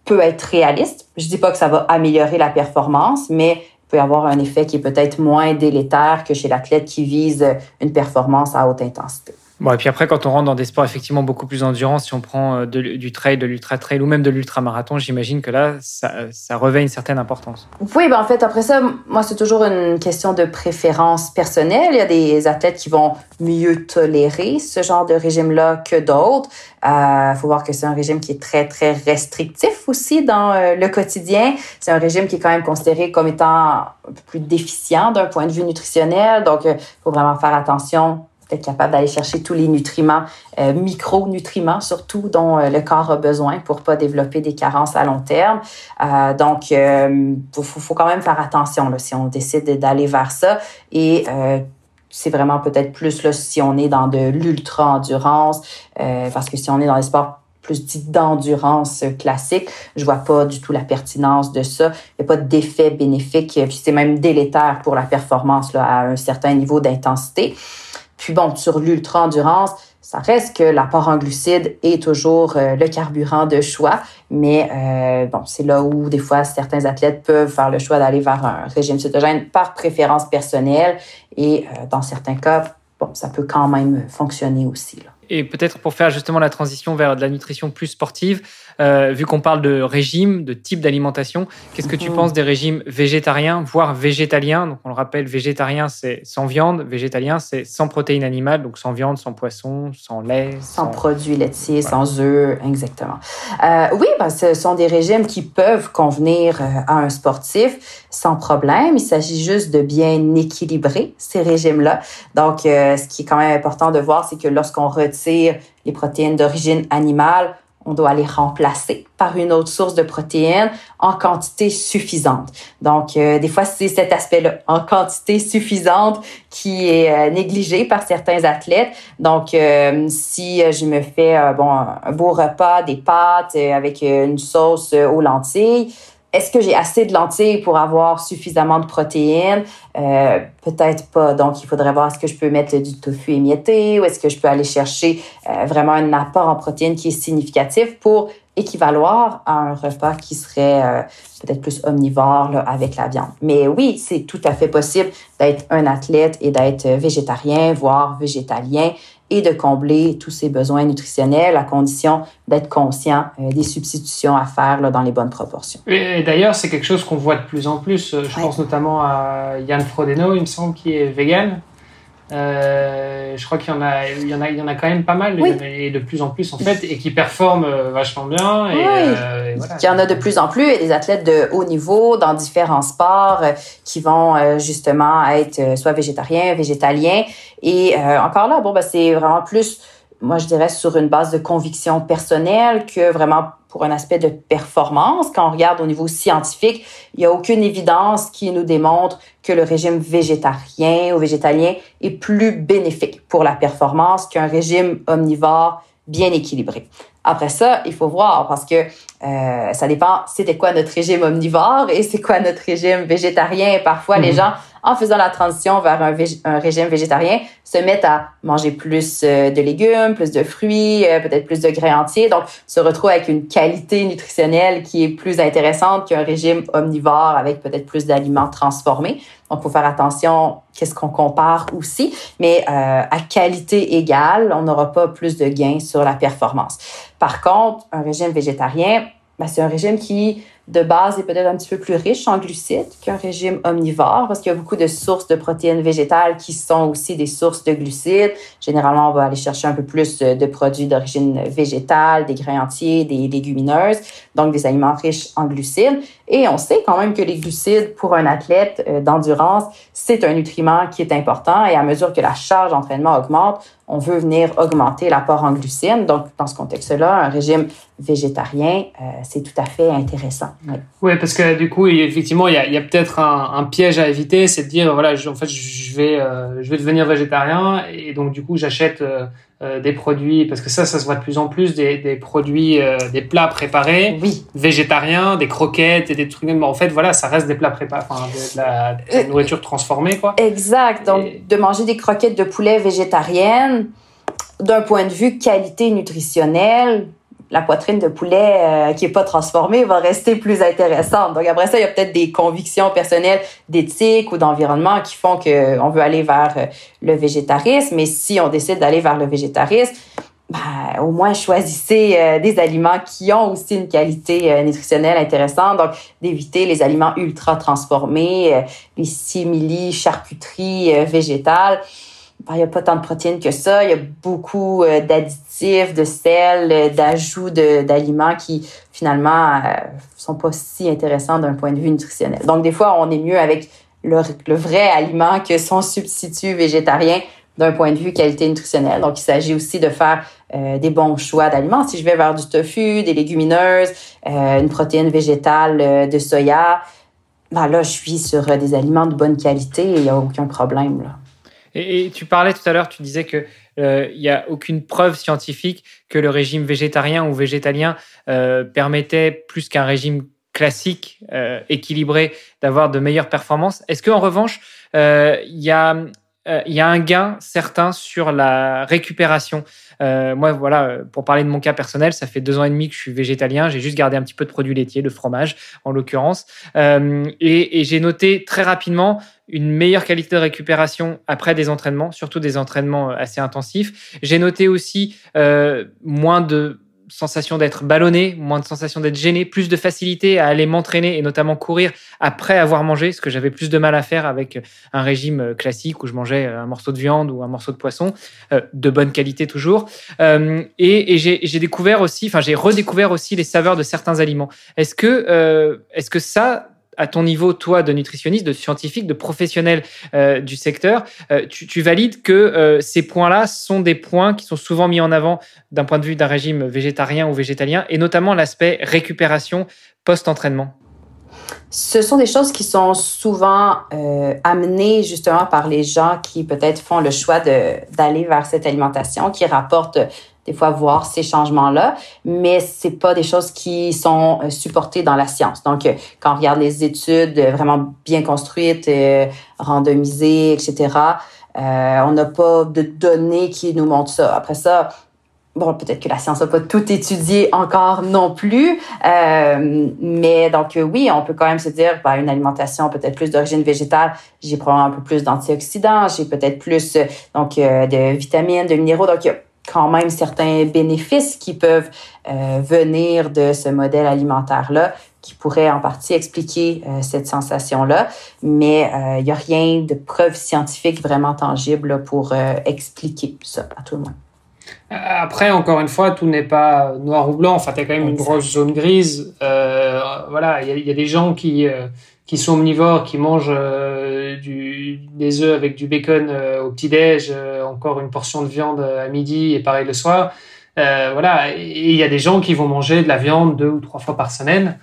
peut être réaliste. Je dis pas que ça va améliorer la performance, mais peut avoir un effet qui est peut-être moins délétère que chez l'athlète qui vise une performance à haute intensité. Bon, et puis après, quand on rentre dans des sports effectivement beaucoup plus endurance, si on prend euh, du trail, de l'ultra trail ou même de l'ultra-marathon, j'imagine que là, ça, ça, revêt une certaine importance. Oui, ben en fait, après ça, moi, c'est toujours une question de préférence personnelle. Il y a des athlètes qui vont mieux tolérer ce genre de régime-là que d'autres. Il euh, faut voir que c'est un régime qui est très, très restrictif aussi dans euh, le quotidien. C'est un régime qui est quand même considéré comme étant un peu plus déficient d'un point de vue nutritionnel. Donc, il faut vraiment faire attention être capable d'aller chercher tous les nutriments, euh, micronutriments surtout, dont euh, le corps a besoin pour pas développer des carences à long terme. Euh, donc, il faut, faut, quand même faire attention là, si on décide d'aller vers ça. Et c'est vraiment peut-être plus là, si on est dans de l'ultra-endurance, parce que si on est dans les sports plus dit d'endurance classique. Je vois pas du tout la pertinence de ça. Il n'y a pas d'effet bénéfique, c'est même délétère pour la performance là, à un certain niveau d'intensité. Puis bon, sur l'ultra-endurance, ça reste que l'apport en glucides est toujours euh, le carburant de choix, mais euh, bon, c'est là où des fois certains athlètes peuvent faire le choix d'aller vers un régime cétogène par préférence personnelle et euh, dans certains cas, bon, ça peut quand même fonctionner aussi. Et peut-être pour faire justement la transition vers de la nutrition plus sportive, euh, vu qu'on parle de régime, de type d'alimentation, qu'est-ce que tu mhm. penses des régimes végétariens, voire végétaliens? Donc, on le rappelle, végétarien, c'est sans viande, végétalien, c'est sans protéines animales, donc sans viande, sans poisson, sans lait. Sans, produits laitiers, sans œufs, exactement. Euh, oui, ben, ce sont des régimes qui peuvent convenir euh, à un sportif sans problème. Il s'agit juste de bien équilibrer ces régimes-là. Donc, ce qui est quand même important de voir, c'est que lorsqu'on retire les protéines d'origine animale, on doit les remplacer par une autre source de protéines en quantité suffisante. Donc, euh, des fois, c'est cet aspect-là, en quantité suffisante, qui est euh, négligé par certains athlètes. Donc, euh, si je me fais bon un beau repas, des pâtes avec une sauce aux lentilles, est-ce que j'ai assez de lentilles pour avoir suffisamment de protéines? Euh, peut-être pas. Donc, il faudrait voir est-ce que je peux mettre du tofu émietté ou est-ce que je peux aller chercher euh, vraiment un apport en protéines qui est significatif pour équivaloir à un repas qui serait euh, peut-être plus omnivore avec la viande. Mais oui, c'est tout à fait possible d'être un athlète et d'être végétarien, voire végétalien et de combler tous ses besoins nutritionnels à condition d'être conscient euh, des substitutions à faire là, dans les bonnes proportions. Et, d'ailleurs, c'est quelque chose qu'on voit de plus en plus. Je pense notamment à Yann Frodeno, il me semble, qui est vegan. Euh, je crois qu'il y en a, il y en a, il y en a quand même pas mal et de plus en plus en fait et qui performent euh, vachement bien. Et, euh, Il y en a de plus en plus et des athlètes de haut niveau dans différents sports qui vont justement être soit végétariens, végétaliens et encore là, bon ben c'est vraiment plus moi, je dirais sur une base de conviction personnelle que vraiment pour un aspect de performance. Quand on regarde au niveau scientifique, il n'y a aucune évidence qui nous démontre que le régime végétarien ou végétalien est plus bénéfique pour la performance qu'un régime omnivore bien équilibré. Après ça, il faut voir parce que euh, ça dépend c'était quoi notre régime omnivore et c'est quoi notre régime végétarien? Parfois, les mhm. gens en faisant la transition vers un, régime végétarien, se mettent à manger plus euh, de légumes, plus de fruits, euh, peut-être plus de grains entiers. Donc, se retrouvent avec une qualité nutritionnelle qui est plus intéressante qu'un régime omnivore avec peut-être plus d'aliments transformés. Donc, faut faire attention qu'est-ce qu'on compare aussi. Mais euh, à qualité égale, on n'aura pas plus de gains sur la performance. Par contre, un régime végétarien, ben, c'est un régime qui de base est peut-être un petit peu plus riche en glucides qu'un régime omnivore parce qu'il y a beaucoup de sources de protéines végétales qui sont aussi des sources de glucides. Généralement, on va aller chercher un peu plus de produits d'origine végétale, des grains entiers, des légumineuses, donc des aliments riches en glucides. Et on sait quand même que les glucides, pour un athlète euh, d'endurance, c'est un nutriment qui est important et à mesure que la charge d'entraînement augmente, on veut venir augmenter l'apport en glucides. Donc, dans ce contexte-là, un régime végétarien, euh, c'est tout à fait intéressant. Oui, parce que du coup, effectivement, il y a, y a peut-être un, piège à éviter, c'est de dire, voilà, je, en fait, je vais, euh, vais devenir végétarien et donc, du coup, j'achète euh, des produits, parce que ça, ça se voit de plus en plus, des, des produits, euh, des plats préparés, oui. végétariens, des croquettes et des trucs. Mais en fait, voilà, ça reste des plats préparés, enfin, de, la, euh, nourriture transformée, quoi. Exact. Donc, de manger des croquettes de poulet végétariennes, d'un point de vue qualité nutritionnelle, la poitrine de poulet euh, qui est pas transformée va rester plus intéressante. Donc après ça, il y a peut-être des convictions personnelles d'éthique ou d'environnement qui font que on veut aller vers euh, le végétarisme. Mais si on décide d'aller vers le végétarisme, ben, au moins choisissez euh, des aliments qui ont aussi une qualité nutritionnelle intéressante. Donc d'éviter les aliments ultra transformés, les simili, charcuteries végétales il n'y a pas tant de protéines que ça. Il y a beaucoup euh, d'additifs, de sel, euh, d'ajouts d'aliments qui, finalement, euh, sont pas si intéressants d'un point de vue nutritionnel. Donc, des fois, on est mieux avec le, le vrai aliment que son substitut végétarien d'un point de vue qualité nutritionnelle. Donc, il s'agit aussi de faire des bons choix d'aliments. Si je vais vers du tofu, des légumineuses, une protéine végétale de soya, ben là, je suis sur des aliments de bonne qualité et il n'y a aucun problème. Là. Et, tu parlais tout à l'heure, tu disais que euh, il n'y a aucune preuve scientifique que le régime végétarien ou végétalien euh, permettait plus qu'un régime classique euh, équilibré d'avoir de meilleures performances. Est-ce qu'en revanche, il y a il y a un gain certain sur la récupération. Euh, moi, voilà, pour parler de mon cas personnel, ça fait deux ans et demi que je suis végétalien. J'ai juste gardé un petit peu de produits laitiers, de fromage en l'occurrence, euh, et, j'ai noté très rapidement une meilleure qualité de récupération après des entraînements, surtout des entraînements euh, assez intensifs. J'ai noté aussi euh, moins de sensation d'être ballonné, moins de sensation d'être gêné, plus de facilité à aller m'entraîner et notamment courir après avoir mangé, ce que j'avais plus de mal à faire avec un régime euh, classique où je mangeais un morceau de viande ou un morceau de poisson, de bonne qualité toujours. et, et j'ai découvert aussi, enfin j'ai redécouvert aussi les saveurs de certains aliments. Est-ce que, est-ce que ça, à ton niveau, toi, de nutritionniste, de scientifique, de professionnel euh, du secteur, euh, tu, valides que euh, ces points-là sont des points qui sont souvent mis en avant d'un point de vue d'un régime végétarien ou végétalien, et notamment l'aspect récupération post-entraînement. Ce sont des choses qui sont souvent amenées justement par les gens qui peut-être font le choix d'aller vers cette alimentation, qui rapportent des fois voir ces changements-là, mais c'est pas des choses qui sont euh, supportées dans la science. Donc, euh, quand on regarde les études euh, vraiment bien construites, randomisées, etc., on n'a pas de données qui nous montrent ça. Après ça, bon, peut-être que la science n'a pas tout étudié encore non plus, mais donc oui, on peut quand même se dire, bah, une alimentation peut-être plus d'origine végétale, j'ai probablement un peu plus d'antioxydants, j'ai peut-être plus donc de vitamines, de minéraux, donc quand même certains bénéfices qui peuvent euh, venir de ce modèle alimentaire-là, qui pourraient en partie expliquer euh, cette sensation-là, mais euh, il n'y a rien de preuve scientifique vraiment tangible pour expliquer ça à tout le monde. Après, encore une fois, tout n'est pas noir ou blanc. Enfin, tu as quand même une grosse zone grise. voilà, il y, y, a des gens qui qui sont omnivores, qui mangent euh, du, des œufs avec du bacon euh, au petit-déj, euh, encore une portion de viande à midi et pareil le soir. voilà, il y a des gens qui vont manger de la viande deux ou trois fois par semaine.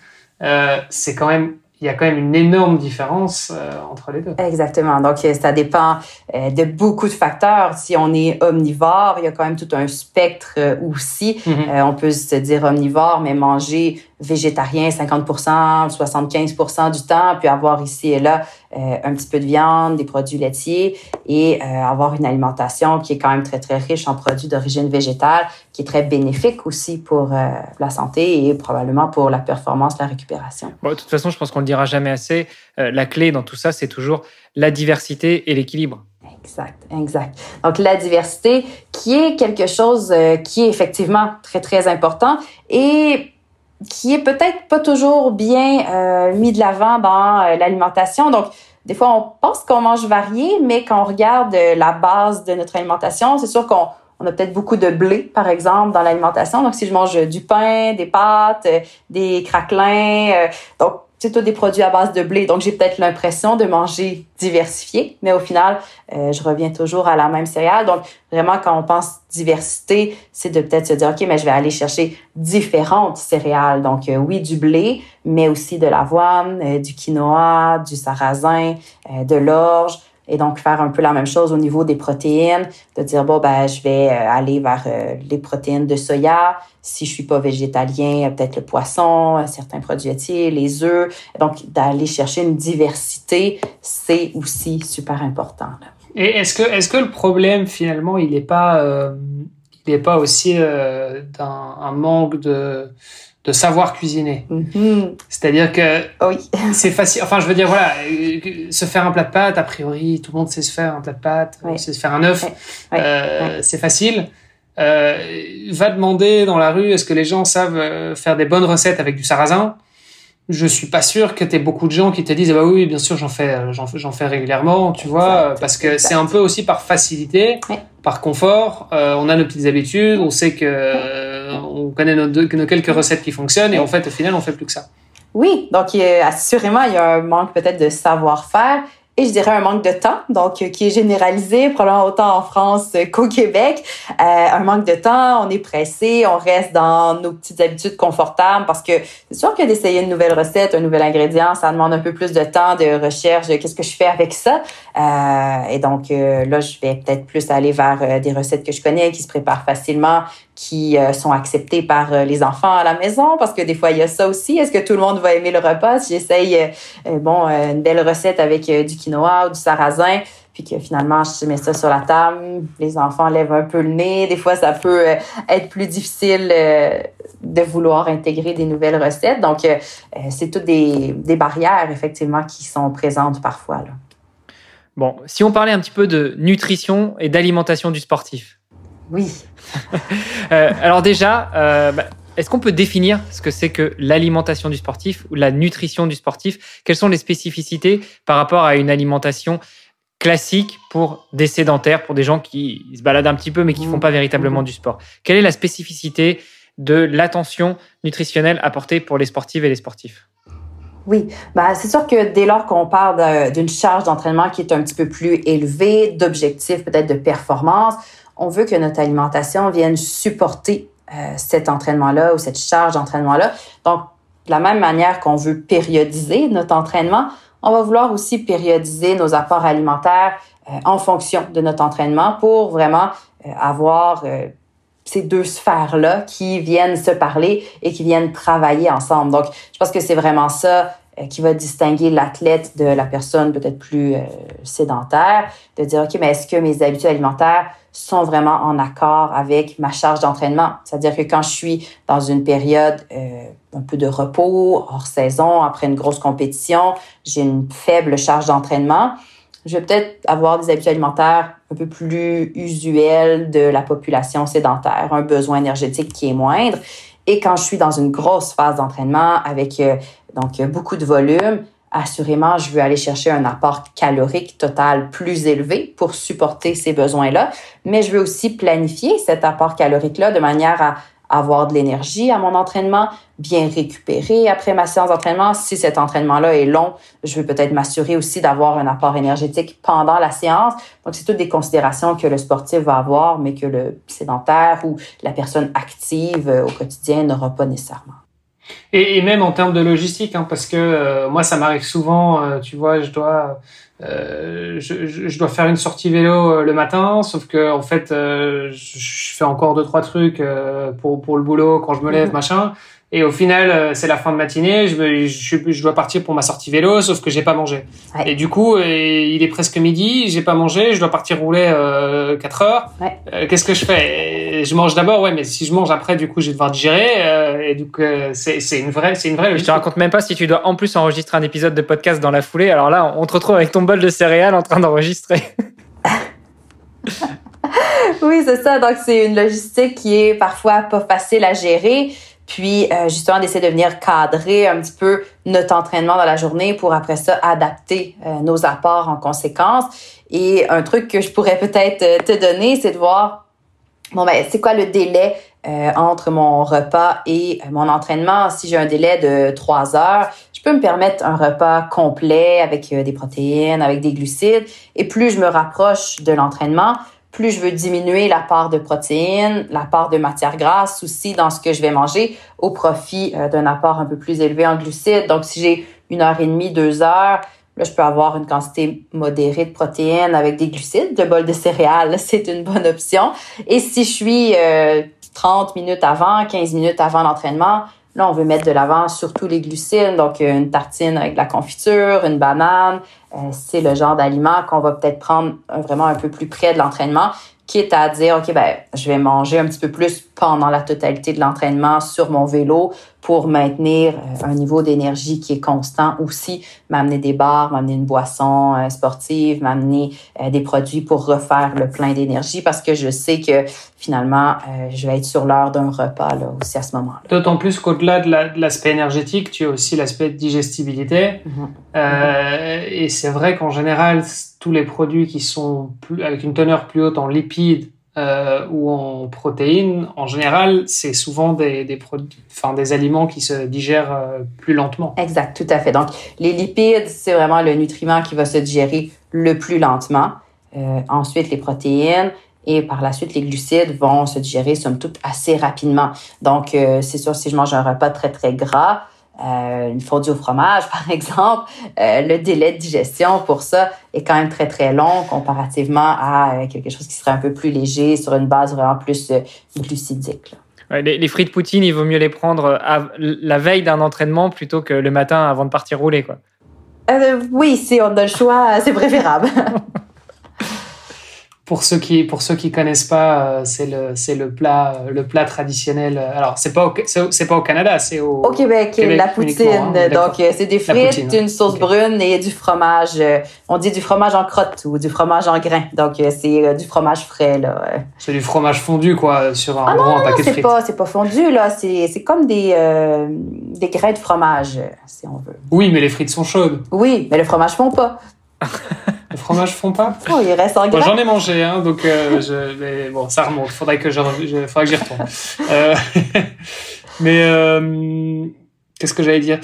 c'est quand même il y a quand même une énorme différence euh, entre les deux. Exactement. Donc, euh, ça dépend euh, de beaucoup de facteurs. Si on est omnivore, il y a quand même tout un spectre aussi. Mhm. on peut se dire omnivore, mais manger végétarien 50% 75% du temps, puis avoir ici et là euh, un petit peu de viande, des produits laitiers et euh, avoir une alimentation qui est quand même très, très riche en produits d'origine végétale, qui est très bénéfique aussi pour euh, la santé et probablement pour la performance, la récupération. Bon, de toute façon, je pense qu'on ne le dira jamais assez. la clé dans tout ça, c'est toujours la diversité et l'équilibre. Exact, exact. Donc la diversité qui est quelque chose qui est effectivement très, très important et qui est peut-être pas toujours bien euh, mis de l'avant dans euh, l'alimentation. Donc, des fois, on pense qu'on mange varié, mais quand on regarde euh, la base de notre alimentation, c'est sûr qu'on on a peut-être beaucoup de blé, par exemple, dans l'alimentation. Donc, si je mange du pain, des pâtes, des craquelins, donc c'est tout des produits à base de blé. Donc, j'ai peut-être l'impression de manger diversifié, mais au final, euh, je reviens toujours à la même céréale. Donc, vraiment, quand on pense diversité, c'est de peut-être se dire, OK, mais je vais aller chercher différentes céréales. Donc, euh, oui, du blé, mais aussi de l'avoine, euh, du quinoa, du sarrasin, de l'orge. Et donc, faire un peu la même chose au niveau des protéines, de dire, bon, ben, je vais euh, aller vers euh, les protéines de soya. Si je suis pas végétalien, peut-être le poisson, certains produits laitiers, les œufs. Donc, d'aller chercher une diversité, c'est aussi super important. Et est-ce que, est-ce que le problème, finalement, il n'est pas, euh, il est pas aussi d'un manque de de savoir cuisiner. Mm-hmm. C'est-à-dire que [LAUGHS] c'est facile. Enfin, je veux dire, voilà, se faire un plat de pâtes, a priori, tout le monde sait se faire un plat de pâtes, sait se faire un œuf, euh, c'est facile. Euh, va demander dans la rue, est-ce que les gens savent euh, faire des bonnes recettes avec du sarrasin? Je suis pas sûr que tu aies beaucoup de gens qui te disent bah oui bien sûr j'en fais j'en j'en fais régulièrement tu vois parce que c'est un peu aussi par facilité par confort. Euh, on a nos petites habitudes on sait que euh, on connaît nos, nos, quelques recettes qui fonctionnent et en fait au final on fait plus que ça oui donc assurément il y a un manque peut-être de savoir-faire et je dirais un manque de temps, donc euh, qui est généralisé probablement autant en France qu'au Québec. Euh, un manque de temps, on est pressé, on reste dans nos petites habitudes confortables parce que c'est sûr que d'essayer une nouvelle recette, un nouvel ingrédient, ça demande un peu plus de temps, de recherche, qu'est-ce que je fais avec ça. Euh, et donc euh, là, je vais peut-être plus aller vers euh, des recettes que je connais, qui se préparent facilement, qui sont acceptées par les enfants à la maison, parce que des fois, il y a ça aussi. Est-ce que tout le monde va aimer le repas? Si j'essaye, bon, une belle recette avec du quinoa ou du sarrasin, puis que finalement, je mets ça sur la table, les enfants lèvent un peu le nez. Des fois, ça peut être plus difficile de vouloir intégrer des nouvelles recettes. Donc, c'est toutes des, barrières, effectivement, qui sont présentes parfois. Bon, si on parlait un petit peu de nutrition et d'alimentation du sportif. Oui. [LAUGHS] Euh, alors déjà, euh, bah, est-ce qu'on peut définir ce que c'est que l'alimentation du sportif ou la nutrition du sportif? Quelles sont les spécificités par rapport à une alimentation classique pour des sédentaires, pour des gens qui se baladent un petit peu mais qui ne font pas véritablement du sport? Quelle est la spécificité de l'attention nutritionnelle apportée pour les sportives et les sportifs? Oui, bah c'est sûr que dès lors qu'on parle d'une charge d'entraînement qui est un petit peu plus élevée, d'objectifs peut-être de performance, on veut que notre alimentation vienne supporter euh, cet entraînement-là ou cette charge d'entraînement-là. Donc, de la même manière qu'on veut périodiser notre entraînement, on va vouloir aussi périodiser nos apports alimentaires euh, en fonction de notre entraînement pour vraiment euh, avoir ces deux sphères-là qui viennent se parler et qui viennent travailler ensemble. Donc, je pense que c'est vraiment ça qui va distinguer l'athlète de la personne peut-être plus euh, sédentaire, de dire, OK, mais est-ce que mes habitudes alimentaires sont vraiment en accord avec ma charge d'entraînement? C'est-à-dire que quand je suis dans une période euh, un peu de repos, hors saison, après une grosse compétition, j'ai une faible charge d'entraînement, je vais peut-être avoir des habitudes alimentaires un peu plus usuelles de la population sédentaire, un besoin énergétique qui est moindre. Et quand je suis dans une grosse phase d'entraînement avec euh, donc beaucoup de volume, assurément, je veux aller chercher un apport calorique total plus élevé pour supporter ces besoins-là, mais je veux aussi planifier cet apport calorique-là de manière à avoir de l'énergie à mon entraînement, bien récupérer après ma séance d'entraînement. Si cet entraînement-là est long, je veux peut-être m'assurer aussi d'avoir un apport énergétique pendant la séance. Donc, c'est toutes des considérations que le sportif va avoir, mais que le sédentaire ou la personne active euh, au quotidien n'aura pas nécessairement. Et, même en termes de logistique, hein, parce que euh, moi, ça m'arrive souvent, euh, tu vois, je dois, euh, je, je, dois faire une sortie vélo le matin, sauf que en fait, je fais encore deux trois trucs pour pour le boulot quand je me lève, mhm. machin. Et au final, euh, c'est la fin de matinée, je, je, je, dois partir pour ma sortie vélo, sauf que j'ai pas mangé. Et du coup, euh, il est presque midi, j'ai pas mangé, je dois partir rouler euh, 4 heures. Ouais. Euh, Qu'est-ce que je fais? Je mange d'abord, ouais, mais si je mange après, du coup, je vais devoir digérer. Euh, et donc, c'est une vraie, c'est une vraie. Je te raconte même pas si tu dois en plus enregistrer un épisode de podcast dans la foulée. Alors là, on te retrouve avec ton bol de céréales en train d'enregistrer. [LAUGHS] oui, c'est ça. Donc, c'est une logistique qui est parfois pas facile à gérer. Puis, euh, justement, d'essayer de venir cadrer un petit peu notre entraînement dans la journée pour après ça adapter euh, nos apports en conséquence. Et un truc que je pourrais peut-être euh, te donner, c'est de voir, bon, ben, c'est quoi le délai entre mon repas et mon entraînement? Si j'ai un délai de trois heures, je peux me permettre un repas complet avec des protéines, avec des glucides. Et plus je me rapproche de l'entraînement, plus je veux diminuer la part de protéines, la part de matière grasse aussi dans ce que je vais manger au profit euh, d'un apport un peu plus élevé en glucides. Donc, si j'ai une heure et demie, deux heures, là, je peux avoir une quantité modérée de protéines avec des glucides. Le bol de céréales, [LAUGHS] c'est une bonne option. Et si je suis 30 euh, minutes avant, 15 minutes avant l'entraînement, Là, on veut mettre de l'avant surtout les glucides, donc euh, une tartine avec de la confiture, une banane. Euh, c'est le genre d'aliment qu'on va peut-être prendre vraiment un peu plus près de l'entraînement quitte à dire, OK, ben, je vais manger un petit peu plus pendant la totalité de l'entraînement sur mon vélo pour maintenir euh, un niveau d'énergie qui est constant aussi, m'amener des bars, m'amener une boisson euh, sportive, m'amener euh, des produits pour refaire le plein d'énergie parce que je sais que finalement, je vais être sur l'heure d'un repas là, aussi à ce moment-là. D'autant plus qu'au-delà de l'aspect énergétique, tu as aussi l'aspect de digestibilité. Mm-hmm. et c'est vrai qu'en général, tous les produits qui sont plus, avec une teneur plus haute en lipides euh, ou en protéines, en général, c'est souvent des, produits, enfin, des aliments qui se digèrent euh, plus lentement. Exact, tout à fait. Donc, les lipides, c'est vraiment le nutriment qui va se digérer le plus lentement. Euh, ensuite, les protéines et par la suite, les glucides vont se digérer, somme toute, assez rapidement. Donc, c'est sûr, si je mange un repas très, très gras, euh, une fondue au fromage, [LAUGHS] par exemple, euh, le délai de digestion pour ça est quand même très, très long comparativement à euh, quelque chose qui serait un peu plus léger sur une base vraiment plus glucidique. les, les, frites poutine, il vaut mieux les prendre la veille d'un entraînement plutôt que le matin avant de partir rouler, quoi. oui, si on a le choix, c'est préférable. [LAUGHS] pour ceux qui pour ceux qui connaissent pas, euh, c'est le c'est le plat le plat traditionnel. Alors c'est pas c'est pas au Canada, c'est au, au Québec, la poutine. Hein, Donc euh, c'est des frites, hein. une sauce brune et du fromage. Euh, on dit du fromage en crotte ou du fromage en grain. Donc c'est du fromage frais là. C'est du fromage fondu quoi sur un ah gros paquet de frites. Pas c'est pas fondu là, c'est c'est comme des des grains de fromage si on veut. Oui, mais les frites sont chaudes. Oui, mais le fromage fond pas. [LAUGHS] Le fromage fond pas? Oh, il reste en J'en ai mangé, hein, donc euh, je, mais bon, ça remonte. Faudrait que je, faudrait que j'y retourne. Euh, [LAUGHS] mais euh, qu'est-ce que j'allais dire?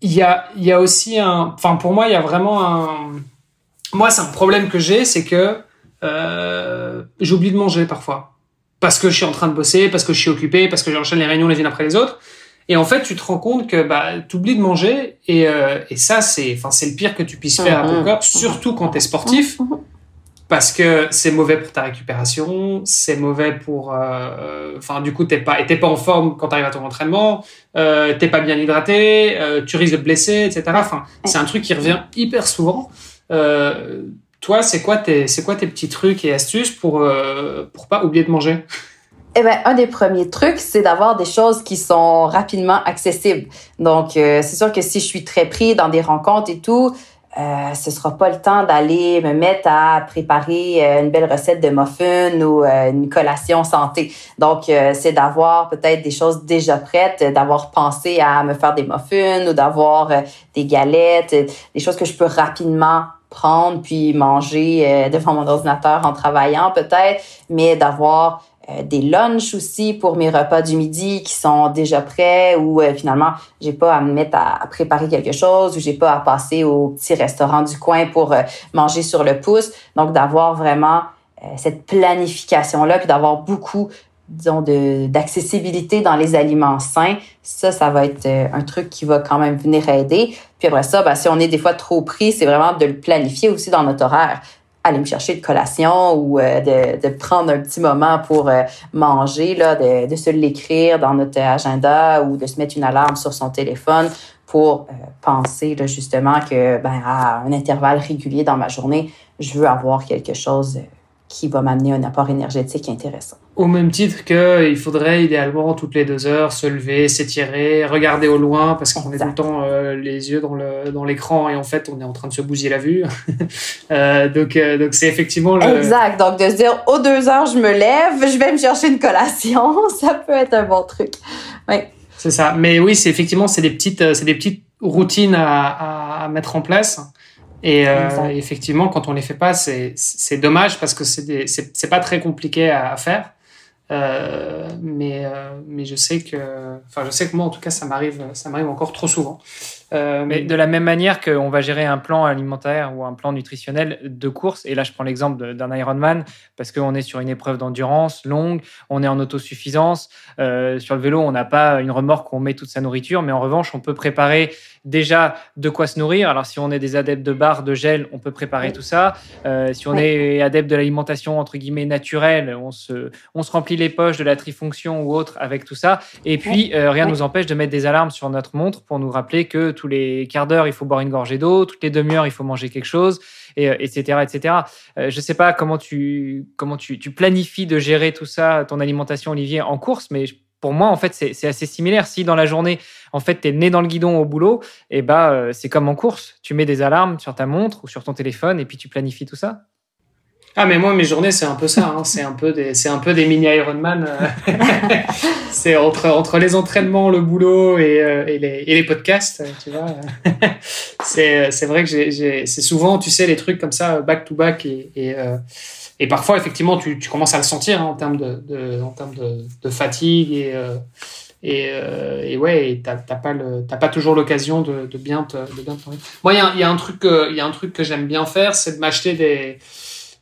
Il y a, il y a aussi un. Enfin, pour moi, il y a vraiment un. Moi, c'est un problème que j'ai, c'est que euh, j'oublie de manger parfois parce que je suis en train de bosser, parce que je suis occupé, parce que j'enchaîne les réunions les unes après les autres. Et en fait, tu te rends compte que bah, tu oublies de manger et, euh, et ça, c'est le pire que tu puisses faire à ton corps, surtout quand tu es sportif, parce que c'est mauvais pour ta récupération, c'est mauvais pour... Euh, enfin, du coup, tu n'es pas, pas en forme quand tu arrives à ton entraînement, euh, t'es pas bien hydraté, euh, tu risques de te blesser, etc. Enfin, c'est un truc qui revient hyper souvent. Euh, toi, c'est quoi, tes, quoi tes petits trucs et astuces pour, euh, pour pas oublier de manger? Eh ben, un des premiers trucs, c'est d'avoir des choses qui sont rapidement accessibles. Donc, euh, c'est sûr que si je suis très pris dans des rencontres et tout, euh, ce sera pas le temps d'aller me mettre à préparer euh, une belle recette de muffins ou euh, une collation santé. Donc, c'est d'avoir peut-être des choses déjà prêtes, d'avoir pensé à me faire des muffins ou d'avoir des galettes, des choses que je peux rapidement prendre puis manger [LAUGHS] devant mon ordinateur en travaillant peut-être, mais d'avoir euh, des lunchs aussi pour mes repas du midi qui sont déjà prêts ou euh, finalement j'ai pas à me mettre à, préparer quelque chose ou j'ai pas à passer au petit restaurant du coin pour euh, manger sur le pouce. Donc d'avoir vraiment cette planification là puis d'avoir beaucoup disons de d'accessibilité dans les aliments sains, ça ça va être un truc qui va quand même venir aider. Puis après ça, ben, si on est des fois trop pris, c'est vraiment de le planifier aussi dans notre horaire aller me chercher de collation ou euh, de, prendre un petit moment pour euh, manger, là, de, de se l'écrire dans notre agenda ou de se mettre une alarme sur son téléphone pour euh, penser là, justement que ben, à un intervalle régulier dans ma journée, je veux avoir quelque chose qui va m'amener un apport énergétique intéressant. Au même titre qu'il faudrait idéalement toutes les deux heures se lever, s'étirer, regarder au loin parce qu'on est tout le temps euh, les yeux dans le dans l'écran et en fait on est en train de se bousiller la vue. [LAUGHS] euh, donc euh, donc c'est effectivement le... exact. Donc de se dire aux deux heures je me lève, je vais me chercher une collation, [LAUGHS] ça peut être un bon truc. Oui. C'est ça. Mais oui, c'est effectivement c'est des petites euh, c'est des petites routines à, à, à mettre en place. Et euh, effectivement, quand on les fait pas, c'est dommage parce que c'est c'est pas très compliqué à, faire. Euh, mais euh, mais je sais que enfin je sais que moi en tout cas ça m'arrive ça m'arrive encore trop souvent euh, mais de la même manière qu'on va gérer un plan alimentaire ou un plan nutritionnel de course, et là je prends l'exemple d'un Ironman, parce qu'on est sur une épreuve d'endurance longue, on est en autosuffisance. Sur le vélo, on n'a pas une remorque où on met toute sa nourriture, mais en revanche, on peut préparer déjà de quoi se nourrir. Alors si on est des adeptes de barres, de gel, on peut préparer tout ça. Euh, si on est adepte de l'alimentation entre guillemets naturelle, on se, on se remplit les poches de la trifonction ou autre avec tout ça. Et puis rien ne nous empêche de mettre des alarmes sur notre montre pour nous rappeler que tous les quarts d'heure, il faut boire une gorgée d'eau, toutes les demi-heures, il faut manger quelque chose, et, etc., euh, etc. Euh, je sais pas comment tu comment tu, tu planifies de gérer tout ça, ton alimentation, Olivier, en course, mais pour moi, en fait, c'est assez similaire. Si dans la journée, en fait, tu es né dans le guidon au boulot, et eh bah, euh, c'est comme en course. Tu mets des alarmes sur ta montre ou sur ton téléphone et puis tu planifies tout ça. Ah mais moi mes journées c'est un peu ça, hein. c'est un peu des un peu des mini Ironman. Euh. [LAUGHS] c'est entre entre les entraînements, le boulot et, euh, et, les, et les podcasts, tu vois. [LAUGHS] c'est vrai que c'est souvent tu sais les trucs comme ça back to back et et, euh, et parfois effectivement tu, tu commences à le sentir hein, en termes de, en termes de, fatigue et et, et ouais t'as pas pas toujours l'occasion de, de bien te de bien moi il y a, un truc il y a un truc que j'aime bien faire c'est de m'acheter des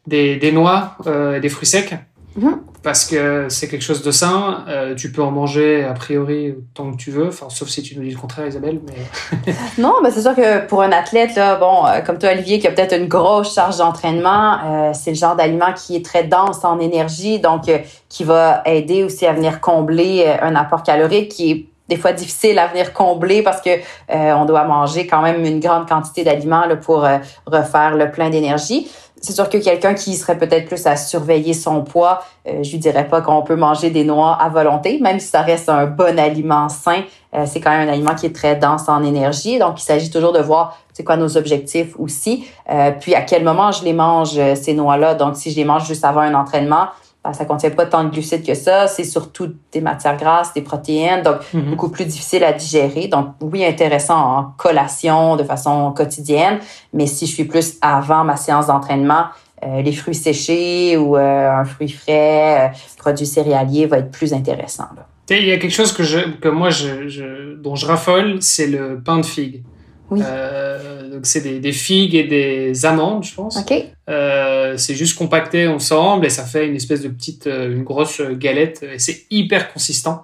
des, des noix euh, et des fruits secs. Mhm. Parce que c'est quelque chose de sain, euh, tu peux en manger a priori tant que tu veux, enfin sauf si tu nous dis le contraire Isabelle. Mais [LAUGHS] non, mais c'est sûr que pour un athlète là, bon, euh, comme toi Olivier qui a peut-être une grosse charge d'entraînement, c'est le genre d'aliment qui est très dense en énergie, donc qui va aider aussi à venir combler un apport calorique qui est des fois difficile à venir combler parce que on doit manger quand même une grande quantité d'aliments pour refaire le plein d'énergie c'est sûr que quelqu'un qui serait peut-être plus à surveiller son poids, euh, je lui dirais pas qu'on peut manger des noix à volonté, même si ça reste un bon aliment sain. Euh, c'est quand même un aliment qui est très dense en énergie, donc il s'agit toujours de voir c'est quoi nos objectifs aussi, euh, puis à quel moment je les mange ces noix-là. Donc si je les mange juste avant un entraînement, ben, ça contient pas tant de glucides que ça. C'est surtout des matières grasses, des protéines, donc mhm. beaucoup plus difficile à digérer. Donc oui, intéressant en collation de façon quotidienne, mais si je suis plus avant ma séance d'entraînement, euh, les fruits séchés ou euh, un fruit frais, euh, produits céréaliers va être plus intéressant. Là. Il y a quelque chose que, je, que moi, je, je, dont je raffole, c'est le pain de figue. Oui. Euh, donc c'est des, des, figues et des amandes, je pense. Ok. Euh, c'est juste compacté ensemble et ça fait une espèce de petite, euh, une grosse galette. Et c'est hyper consistant.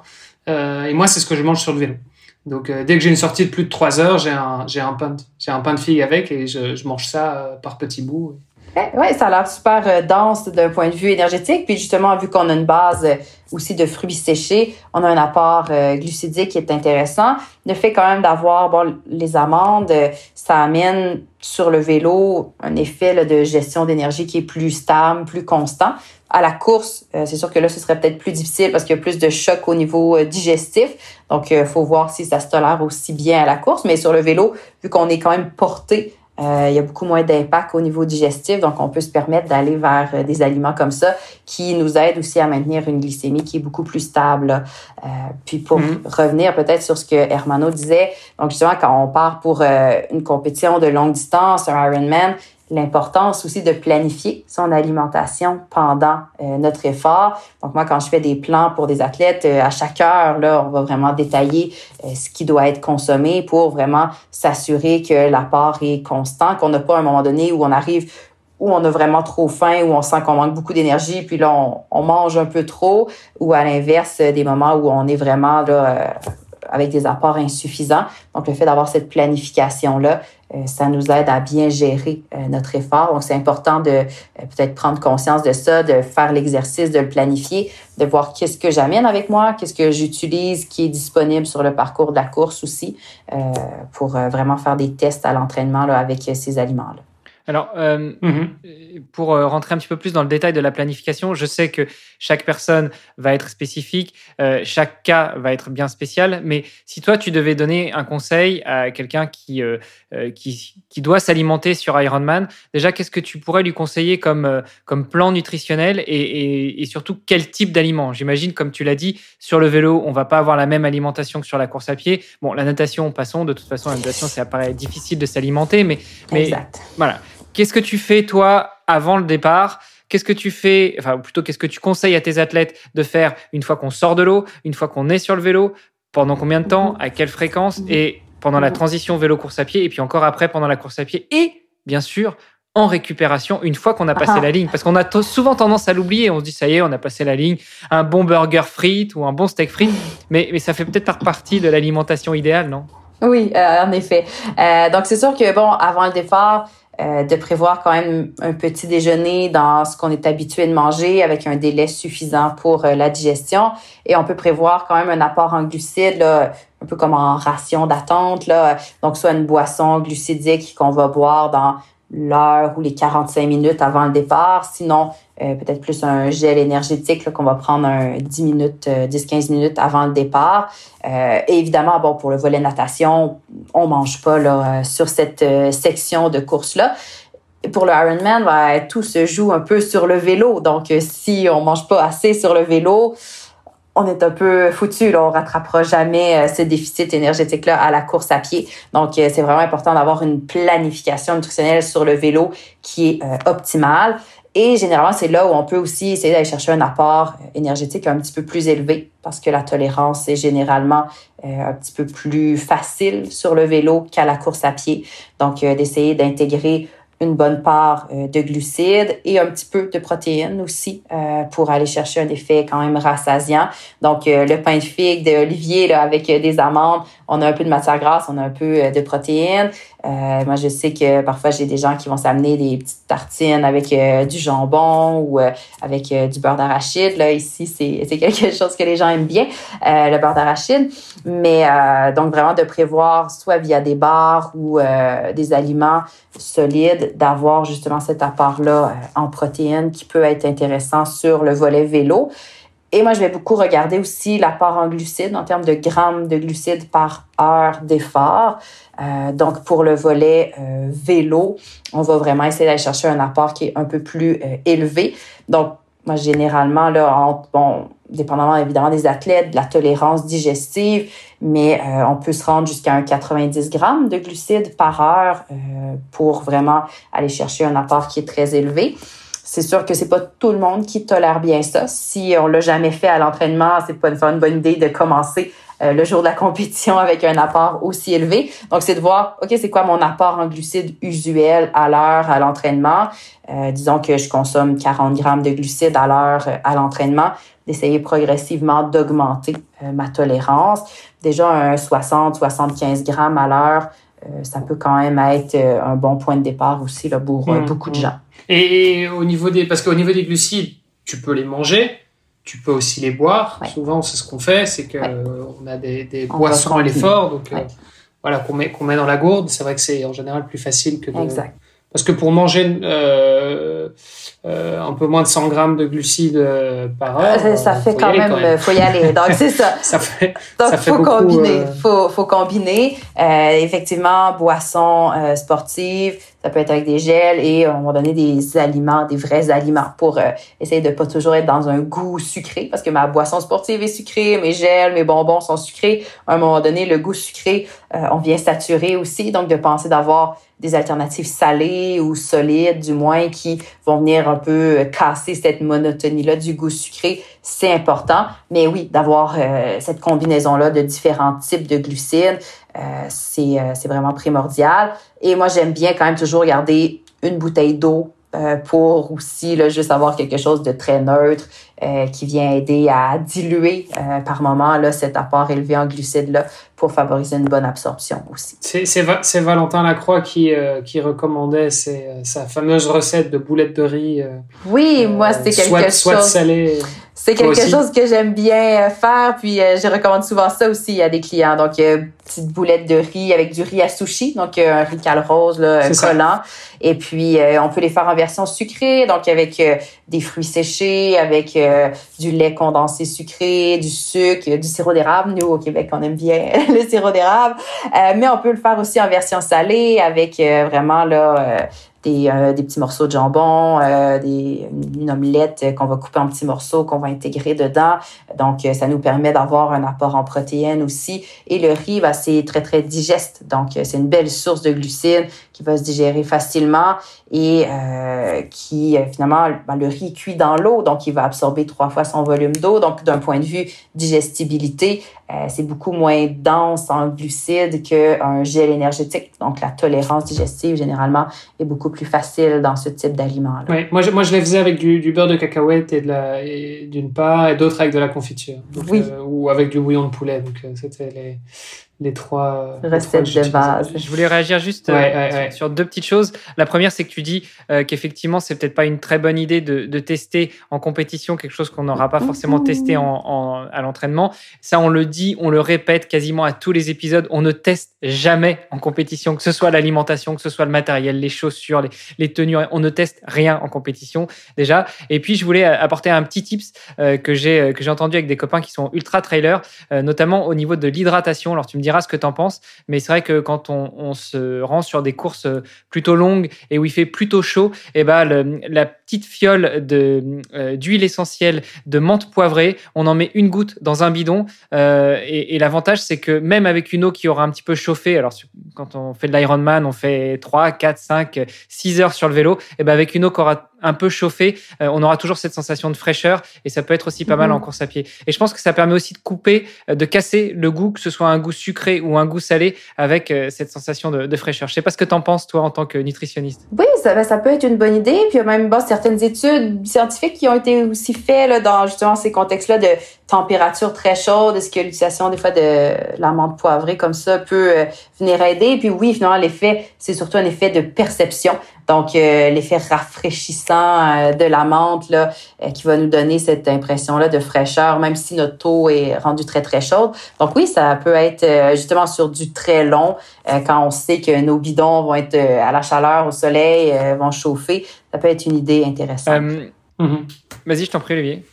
Euh, et moi, c'est ce que je mange sur le vélo. Donc dès que j'ai une sortie de plus de 3 heures, j'ai un, j'ai un pain, j'ai un pain de figue avec et je, je mange ça par petits bouts. Oui, ça a l'air super euh, dense d'un point de vue énergétique. Puis justement, vu qu'on a une base euh, aussi de fruits séchés, on a un apport euh, glucidique qui est intéressant. Le fait quand même d'avoir bon, les amandes, ça amène sur le vélo un effet de gestion d'énergie qui est plus stable, plus constant. À la course, c'est sûr que là, ce serait peut-être plus difficile parce qu'il y a plus de choc au niveau digestif. Donc, il faut voir si ça se tolère aussi bien à la course. Mais sur le vélo, vu qu'on est quand même porté euh, il y a beaucoup moins d'impact au niveau digestif, donc on peut se permettre d'aller vers euh, des aliments comme ça qui nous aident aussi à maintenir une glycémie qui est beaucoup plus stable. Euh, puis pour mm-hmm. revenir peut-être sur ce que Hermano disait, donc justement quand on part pour une compétition de longue distance, un Ironman, l'importance aussi de planifier son alimentation pendant euh, notre effort. Donc moi, quand je fais des plans pour des athlètes, euh, à chaque heure, là, on va vraiment détailler euh, ce qui doit être consommé pour vraiment s'assurer que l'apport est constant, qu'on n'a pas un moment donné où on arrive où on a vraiment trop faim, où on sent qu'on manque beaucoup d'énergie, puis là, on, on, mange un peu trop, ou à l'inverse, des moments où on est vraiment là, avec des apports insuffisants. Donc, le fait d'avoir cette planification-là, ça nous aide à bien gérer euh, notre effort. Donc, c'est important de euh, peut-être prendre conscience de ça, de faire l'exercice, de le planifier, de voir qu'est-ce que j'amène avec moi, qu'est-ce que j'utilise qui est disponible sur le parcours de la course aussi, pour vraiment faire des tests à l'entraînement avec ces aliments-là. Alors, euh, mhm. pour euh, rentrer un petit peu plus dans le détail de la planification, je sais que chaque personne va être spécifique, euh, chaque cas va être bien spécial, mais si toi, tu devais donner un conseil à quelqu'un qui, qui, qui, doit s'alimenter sur Ironman, déjà, qu'est-ce que tu pourrais lui conseiller comme, comme plan nutritionnel et, et, et surtout quel type d'aliment J'imagine, comme tu l'as dit, sur le vélo, on va pas avoir la même alimentation que sur la course à pied. Bon, la natation, passons, de toute façon, la natation, ça paraît difficile de s'alimenter, mais, mais exact. voilà. Qu'est-ce que tu fais, toi, avant le départ? Qu'est-ce que tu fais, enfin plutôt qu'est-ce que tu conseilles à tes athlètes de faire une fois qu'on sort de l'eau, une fois qu'on est sur le vélo, pendant combien de temps, à quelle fréquence, et pendant la transition vélo-course à pied, et puis encore après pendant la course à pied, et bien sûr en récupération une fois qu'on a passé la ligne. Parce qu'on a souvent tendance à l'oublier. On se dit, ça y est, on a passé la ligne. Un bon burger frites ou un bon steak frites. Mais, mais ça fait peut-être partie de l'alimentation idéale, non? Oui, euh, en effet. Euh, donc, c'est sûr que, bon, avant le départ, euh, de prévoir quand même un petit déjeuner dans ce qu'on est habitué de manger avec un délai suffisant pour euh, la digestion. Et on peut prévoir quand même un apport en glucides, là, un peu comme en ration d'attente. Là. Donc, soit une boisson glucidique qu'on va boire dans l'heure ou les 45 minutes avant le départ. Sinon, euh, peut-être plus un gel énergétique qu'on va prendre un 10 minutes, 10-15 minutes avant le départ. Euh, et évidemment, bon, pour le volet natation, on mange pas là, sur cette euh, section de course-là. Pour le Ironman, ben, tout se joue un peu sur le vélo. Donc, si on mange pas assez sur le vélo, on est un peu foutu. Là, on rattrapera jamais ce déficit énergétique-là à la course à pied. Donc, c'est vraiment important d'avoir une planification nutritionnelle sur le vélo qui est optimale. Et généralement, c'est là où on peut aussi essayer d'aller chercher un apport énergétique un petit peu plus élevé parce que la tolérance est généralement euh, un petit peu plus facile sur le vélo qu'à la course à pied. Donc, euh, d'essayer d'intégrer une bonne part euh, de glucides et un petit peu de protéines aussi euh, pour aller chercher un effet quand même rassasiant. Donc, euh, le pain de figue d'Olivier avec des amandes, on a un peu de matière grasse, on a un peu de protéines. moi, je sais que parfois, j'ai des gens qui vont s'amener des petites tartines avec du jambon ou avec du beurre d'arachide. Là, ici, c'est quelque [LAUGHS] chose que les gens aiment bien, le beurre d'arachide. Mais donc, vraiment de prévoir soit via des bars ou des aliments solides d'avoir justement cet apport-là euh, en protéines qui peut être intéressant sur le volet vélo. Et moi, je vais beaucoup regarder aussi l'apport en glucides en termes de grammes de glucides par heure d'effort. Euh, donc, pour le volet euh, vélo, on va vraiment essayer d'aller chercher un apport qui est un peu plus élevé. Donc, moi, généralement, là, bon, dépendamment évidemment des athlètes, de la tolérance digestive, mais euh, on peut se rendre jusqu'à un 90 grammes de glucides par heure euh, pour vraiment aller chercher un apport qui est très élevé. C'est sûr que c'est pas tout le monde qui tolère bien ça. Si on l'a jamais fait à l'entraînement, c'est pas une bonne idée de commencer euh, le jour de la compétition avec un apport aussi élevé. Donc, c'est de voir, OK, c'est quoi mon apport en glucides usuel à l'heure à l'entraînement? Euh, disons que je consomme 40 grammes de glucides à l'heure euh, à l'entraînement, d'essayer progressivement d'augmenter ma tolérance. Déjà, un 60-75 grammes à l'heure, ça peut quand même être un bon point de départ aussi là, pour mmh, beaucoup de mmh. gens. Et au niveau des, parce qu'au niveau des glucides, tu peux les manger, tu peux aussi les boire. Souvent, c'est ce qu'on fait, c'est que on a des, des boissons à l'effort, donc euh, voilà qu'on met qu'on met dans la gourde. C'est vrai que c'est en général plus facile que de. Exact. Parce que pour manger, euh, un peu moins de 100 grammes de glucides par heure. Ça, ça fait quand même, il faut y aller. [LAUGHS] Donc, c'est ça. ça fait, Donc, ça fait faut beaucoup, combiner. euh, Faut, faut combiner. Euh, effectivement, boissons euh, sportives, ça peut être avec des gels et on va donner des aliments, des vrais aliments pour euh, essayer de pas toujours être dans un goût sucré parce que ma boisson sportive est sucrée, mes gels, mes bonbons sont sucrés. À un moment donné, le goût sucré, euh, on vient saturer aussi. Donc, de penser d'avoir des alternatives salées ou solides, du moins, qui vont venir un peu euh, casser cette monotonie-là du goût sucré, c'est important. Mais oui, d'avoir euh, cette combinaison-là de différents types de glucides, euh, c'est euh, c'est vraiment primordial. Et moi, j'aime bien quand même toujours garder une bouteille d'eau euh, pour aussi là, juste avoir quelque chose de très neutre euh, qui vient aider à diluer euh, par moment là, cet apport élevé en glucides là pour favoriser une bonne absorption aussi. C'est c'est Va- c'est Valentin Lacroix qui, euh, qui recommandait ses- euh, sa fameuse recette de boulettes de riz. euh, Oui, moi, euh, c'est quelque soit, chose. Soit salé. C'est quelque chose que j'aime bien euh, faire, puis euh, je recommande souvent ça aussi à des clients. Donc, euh, petite boulette de riz avec du riz à sushi, donc euh, un riz cal rose là, ça. collant. Et puis, euh, on peut les faire en version sucrée, donc avec euh, des fruits séchés, avec euh, du lait condensé sucré, du sucre, du sirop d'érable. Nous, au Québec, on aime bien [LAUGHS] le sirop d'érable. Euh, mais on peut le faire aussi en version salée, avec euh, vraiment là... des, euh, des petits morceaux de jambon, euh, des, une omelette qu'on va couper en petits morceaux, qu'on va intégrer dedans. Donc, euh, ça nous permet d'avoir un apport en protéines aussi. Et le riz, bah, c'est très, très digeste. Donc, euh, c'est une belle source de glucides qui va se digérer facilement et euh, qui, euh, finalement, bah, le riz cuit dans l'eau, donc il va absorber trois fois son volume d'eau. Donc, d'un point de vue digestibilité, c'est beaucoup moins dense en glucides qu'un gel énergétique. Donc, la tolérance digestive, généralement, est beaucoup plus facile dans ce type d'aliment-là. Ouais, moi, je, moi, je les faisais avec du, du beurre de cacahuète et d'une part, et d'autres avec de la confiture. Donc, Oui. euh, ou avec du bouillon de poulet. Donc, euh, c'était les, les trois. les trois Recette que de base. Je voulais réagir juste euh, Ouais, sur, ouais. sur deux petites choses. La première, c'est que tu dis euh, qu'effectivement, c'est peut-être pas une très bonne idée de, de tester en compétition quelque chose qu'on n'aura pas forcément testé en, en- à l'entraînement. Ça, on le dit, on le répète quasiment à tous les épisodes. On ne teste jamais en compétition, que ce soit l'alimentation, que ce soit le matériel, les chaussures, les, les tenues. On ne teste rien en compétition déjà. Et puis, je voulais apporter un petit tips euh, que j'ai euh, que j'ai entendu avec des copains qui sont ultra trailers, euh, notamment au niveau de l'hydratation. Alors, tu me diras ce que tu en penses. Mais c'est vrai que quand on, se rend sur des courses euh, plutôt longues et où il fait plutôt chaud, et ben le- la petite fiole de euh, d'huile essentielle de menthe poivrée, on en met une goutte dans un bidon. euh, et et l'avantage, c'est que même avec une eau qui aura un petit peu chauffé, alors quand on fait de l'Ironman, on fait 3, 4, 5, 6 heures sur le vélo, et ben avec une eau qui aura un peu chauffé, euh, on aura toujours cette sensation de fraîcheur et ça peut être aussi pas mal Mhm. en course à pied. Et je pense que ça permet aussi de couper, euh, de casser le goût, que ce soit un goût sucré ou un goût salé, avec euh, cette sensation de, de fraîcheur. Je sais pas ce que tu en penses, toi, en tant que nutritionniste. Oui, ça, ben, ça peut être une bonne idée. Puis il y a même bon, certaines études scientifiques qui ont été aussi faites là, dans justement ces contextes-là de température très chaude. Est-ce que l'utilisation des fois de l'amande poivrée comme ça peut euh, venir aider? Puis oui, finalement, l'effet, c'est surtout un effet de perception. Donc, euh, l'effet rafraîchissant euh, de la menthe là, euh, qui va nous donner cette impression-là de fraîcheur, même si notre eau est rendue très, très chaude. Donc oui, ça peut être euh, justement sur du très long, euh, quand on sait que nos bidons vont être euh, à la chaleur, au soleil, euh, vont chauffer. Ça peut être une idée intéressante. Mhm. Vas-y, je t'en prie, Olivier.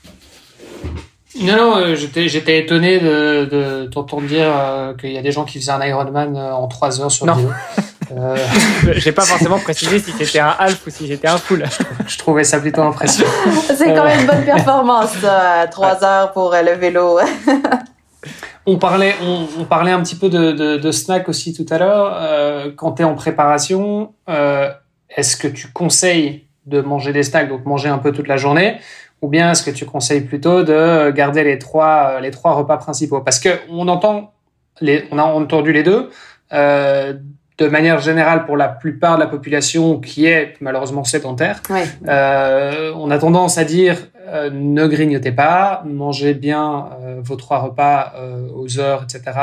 Non, non, j'étais, j'étais étonné de, de t'entendre dire euh, qu'il y a des gens qui faisaient un Ironman en 3 heures sur le. [LAUGHS] Euh, J'ai pas forcément précisé si c'était un half ou si c'était un full. je trouvais ça plutôt impressionnant. C'est quand même une bonne performance, ça, trois heures pour euh, le vélo. [LAUGHS] On parlait, on, on parlait un petit peu de, de, de snack aussi tout à l'heure. Euh, quand tu es en préparation, euh, est-ce que tu conseilles de manger des snacks, donc manger un peu toute la journée, ou bien est-ce que tu conseilles plutôt de garder les trois, euh, les trois repas principaux? Parce que on entend, les, on a entendu les deux. Euh, de manière générale, pour la plupart de la population qui est malheureusement sédentaire, euh, on a tendance à dire euh, ne grignotez pas, mangez bien euh, vos trois repas euh, aux heures, etc.,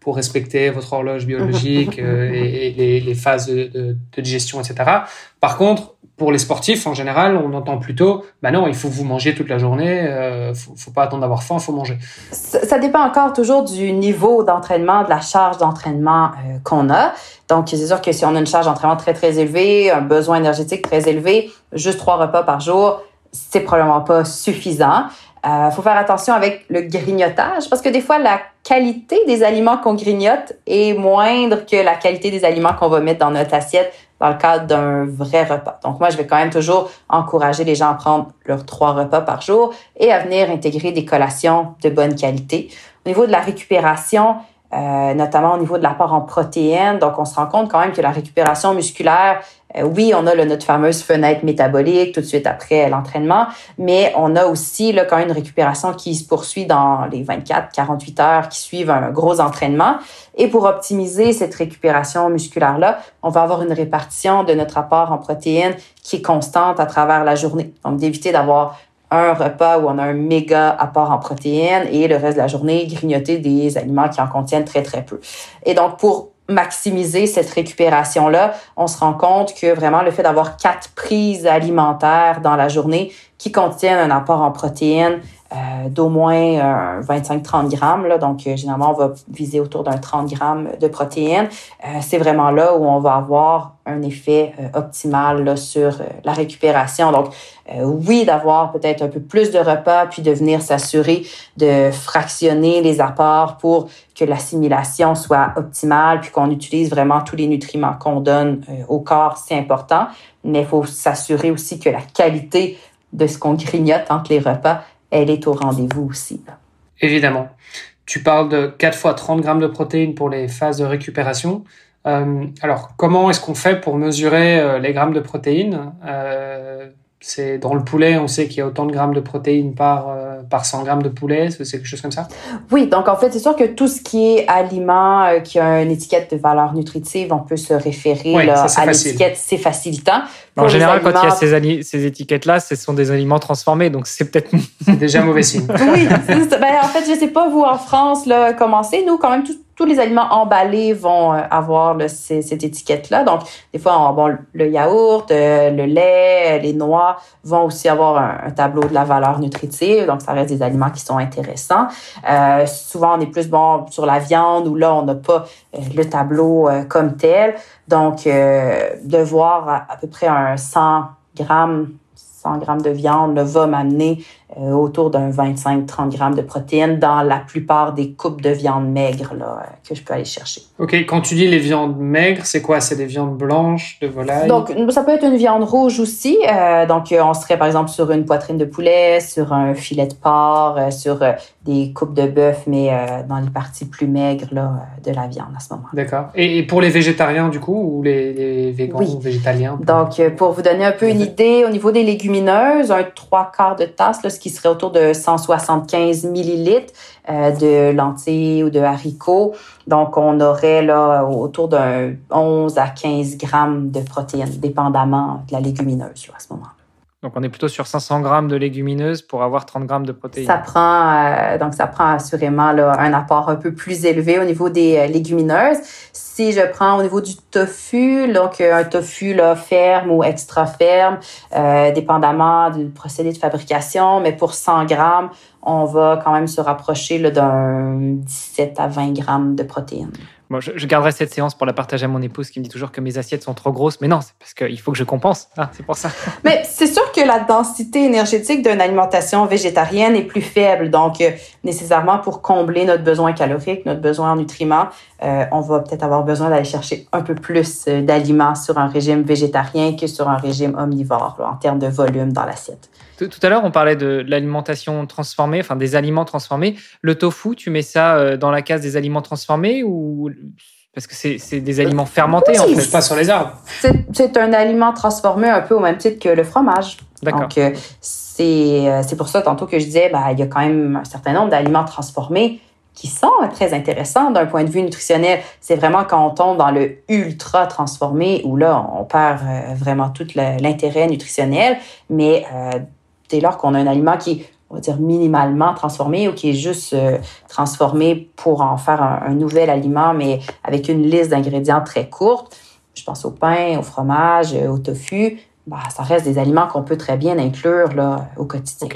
pour respecter votre horloge biologique [LAUGHS] et, les, les, phases de, de, de, digestion, etc. Par contre, pour les sportifs, en général, on entend plutôt, bah non, il faut vous manger toute la journée, faut, faut pas attendre d'avoir faim, faut manger. Ça, ça, dépend encore toujours du niveau d'entraînement, de la charge d'entraînement qu'on a. Donc, c'est sûr que si on a une charge d'entraînement très, très élevée, un besoin énergétique très élevé, juste trois repas par jour, c'est probablement pas suffisant. Euh, faut faire attention avec le grignotage parce que des fois, la qualité des aliments qu'on grignote est moindre que la qualité des aliments qu'on va mettre dans notre assiette dans le cadre d'un vrai repas. Donc moi, je vais quand même toujours encourager les gens à prendre leurs trois repas par jour et à venir intégrer des collations de bonne qualité. Au niveau de la récupération, euh, notamment au niveau de l'apport en protéines. Donc, on se rend compte quand même que la récupération musculaire, euh, oui, on a le, notre fameuse fenêtre métabolique tout de suite après l'entraînement, mais on a aussi là, quand même une récupération qui se poursuit dans les 24-48 heures qui suivent un gros entraînement. Et pour optimiser cette récupération musculaire-là, on va avoir une répartition de notre apport en protéines qui est constante à travers la journée. Donc, d'éviter d'avoir un repas où on a un méga apport en protéines et le reste de la journée, grignoter des aliments qui en contiennent très, très peu. Et donc, pour maximiser cette récupération-là, on se rend compte que vraiment le fait d'avoir quatre prises alimentaires dans la journée qui contiennent un apport en protéines euh, d'au moins 25-30 grammes. Là, donc, euh, généralement, on va viser autour d'un 30 grammes de protéines. Euh, c'est vraiment là où on va avoir un effet optimal là, sur la récupération. Donc, oui, d'avoir peut-être un peu plus de repas, puis de venir s'assurer de fractionner les apports pour que l'assimilation soit optimale, puis qu'on utilise vraiment tous les nutriments qu'on donne au corps, c'est important. Mais il faut s'assurer aussi que la qualité de ce qu'on grignote entre les repas elle est au rendez-vous aussi. Évidemment. Tu parles de 4 fois 30 grammes de protéines pour les phases de récupération. Euh, alors, comment est-ce qu'on fait pour mesurer euh, les grammes de protéines? Euh, c'est dans le poulet, on sait qu'il y a autant de grammes de protéines par, par 100 grammes de poulet, c'est quelque chose comme ça? Oui, donc en fait, c'est sûr que tout ce qui est aliment euh, qui a une étiquette de valeur nutritive, on peut se référer là, à l'étiquette, c'est facilitant. en général, quand il y a ces, ces étiquettes-là, ce sont des aliments transformés, donc c'est peut-être [LAUGHS] déjà mauvais signe. oui, ben, en fait, je sais pas, vous en France, là, comment c'est. Nous, quand même, tout, tous les aliments emballés vont euh, avoir cette étiquette-là. Donc, des fois, bon, le yaourt, euh, le lait, les noix vont aussi avoir un, tableau de la valeur nutritive. Donc, ça des aliments qui sont intéressants. Euh, souvent, on est plus bon sur la viande où là, on n'a pas le tableau comme tel. Donc, de voir à, peu près un 100 grammes 100 grammes de viande va m'amener euh, autour d'un 25-30 grammes de protéines dans la plupart des coupes de viande maigre là, euh, que je peux aller chercher. OK. Quand tu dis les viandes maigres, c'est quoi? C'est des viandes blanches de volaille? Donc, ça peut être une viande rouge aussi. Euh, donc, on serait par exemple sur une poitrine de poulet, sur un filet de porc, sur des coupes de bœuf, mais dans les parties plus maigres là, de la viande à ce moment. D'accord. Et, pour les végétariens, du coup, ou les, les végans ou végétaliens? Donc, pour vous donner un peu une idée, au niveau des légumineuses, un trois quarts de tasse, là, qui serait autour de 175 millilitres euh, de lentilles ou de haricots. Donc, on aurait là autour d'un 11 à 15 grammes de protéines, dépendamment de la légumineuse à ce moment-là. Donc, on est plutôt sur 500 grammes de légumineuses pour avoir 30 grammes de protéines. Ça prend, euh, donc, ça prend assurément là, un apport un peu plus élevé au niveau des euh, légumineuses. Si je prends au niveau du tofu, donc euh, un tofu là, ferme ou extra ferme, dépendamment du procédé de fabrication, mais pour 100 grammes, on va quand même se rapprocher d'un 17 à 20 grammes de protéines je, garderai cette séance pour la partager à mon épouse qui me dit toujours que mes assiettes sont trop grosses. Mais non, c'est parce qu'il faut que je compense. Ah, c'est pour ça. [LAUGHS] Mais c'est sûr que la densité énergétique d'une alimentation végétarienne est plus faible. Donc, euh, nécessairement, pour combler notre besoin calorique, notre besoin en nutriments, euh, on va peut-être avoir besoin d'aller chercher un peu plus euh, d'aliments sur un régime végétarien que sur un régime omnivore en termes de volume dans l'assiette. Tout à l'heure, on parlait de l'alimentation transformée, enfin des aliments transformés. Le tofu, tu mets ça euh, dans la case des aliments transformés ou parce que c'est des aliments fermentés en fait? Pas sur les arbres. C'est un aliment transformé un peu au même titre que le fromage. Donc euh, euh, c'est pour ça tantôt que je disais, bah, il y a quand même un certain nombre d'aliments transformés qui sont très intéressants d'un point de vue nutritionnel. C'est vraiment quand on tombe dans le ultra transformé où là, on perd vraiment tout l'intérêt nutritionnel. Mais dès lors qu'on a un aliment qui est, on va dire, minimalement transformé ou qui est juste euh, transformé pour en faire un, nouvel aliment, mais avec une liste d'ingrédients très courte, je pense au pain, au fromage, au tofu, bah, ça reste des aliments qu'on peut très bien inclure là, au quotidien.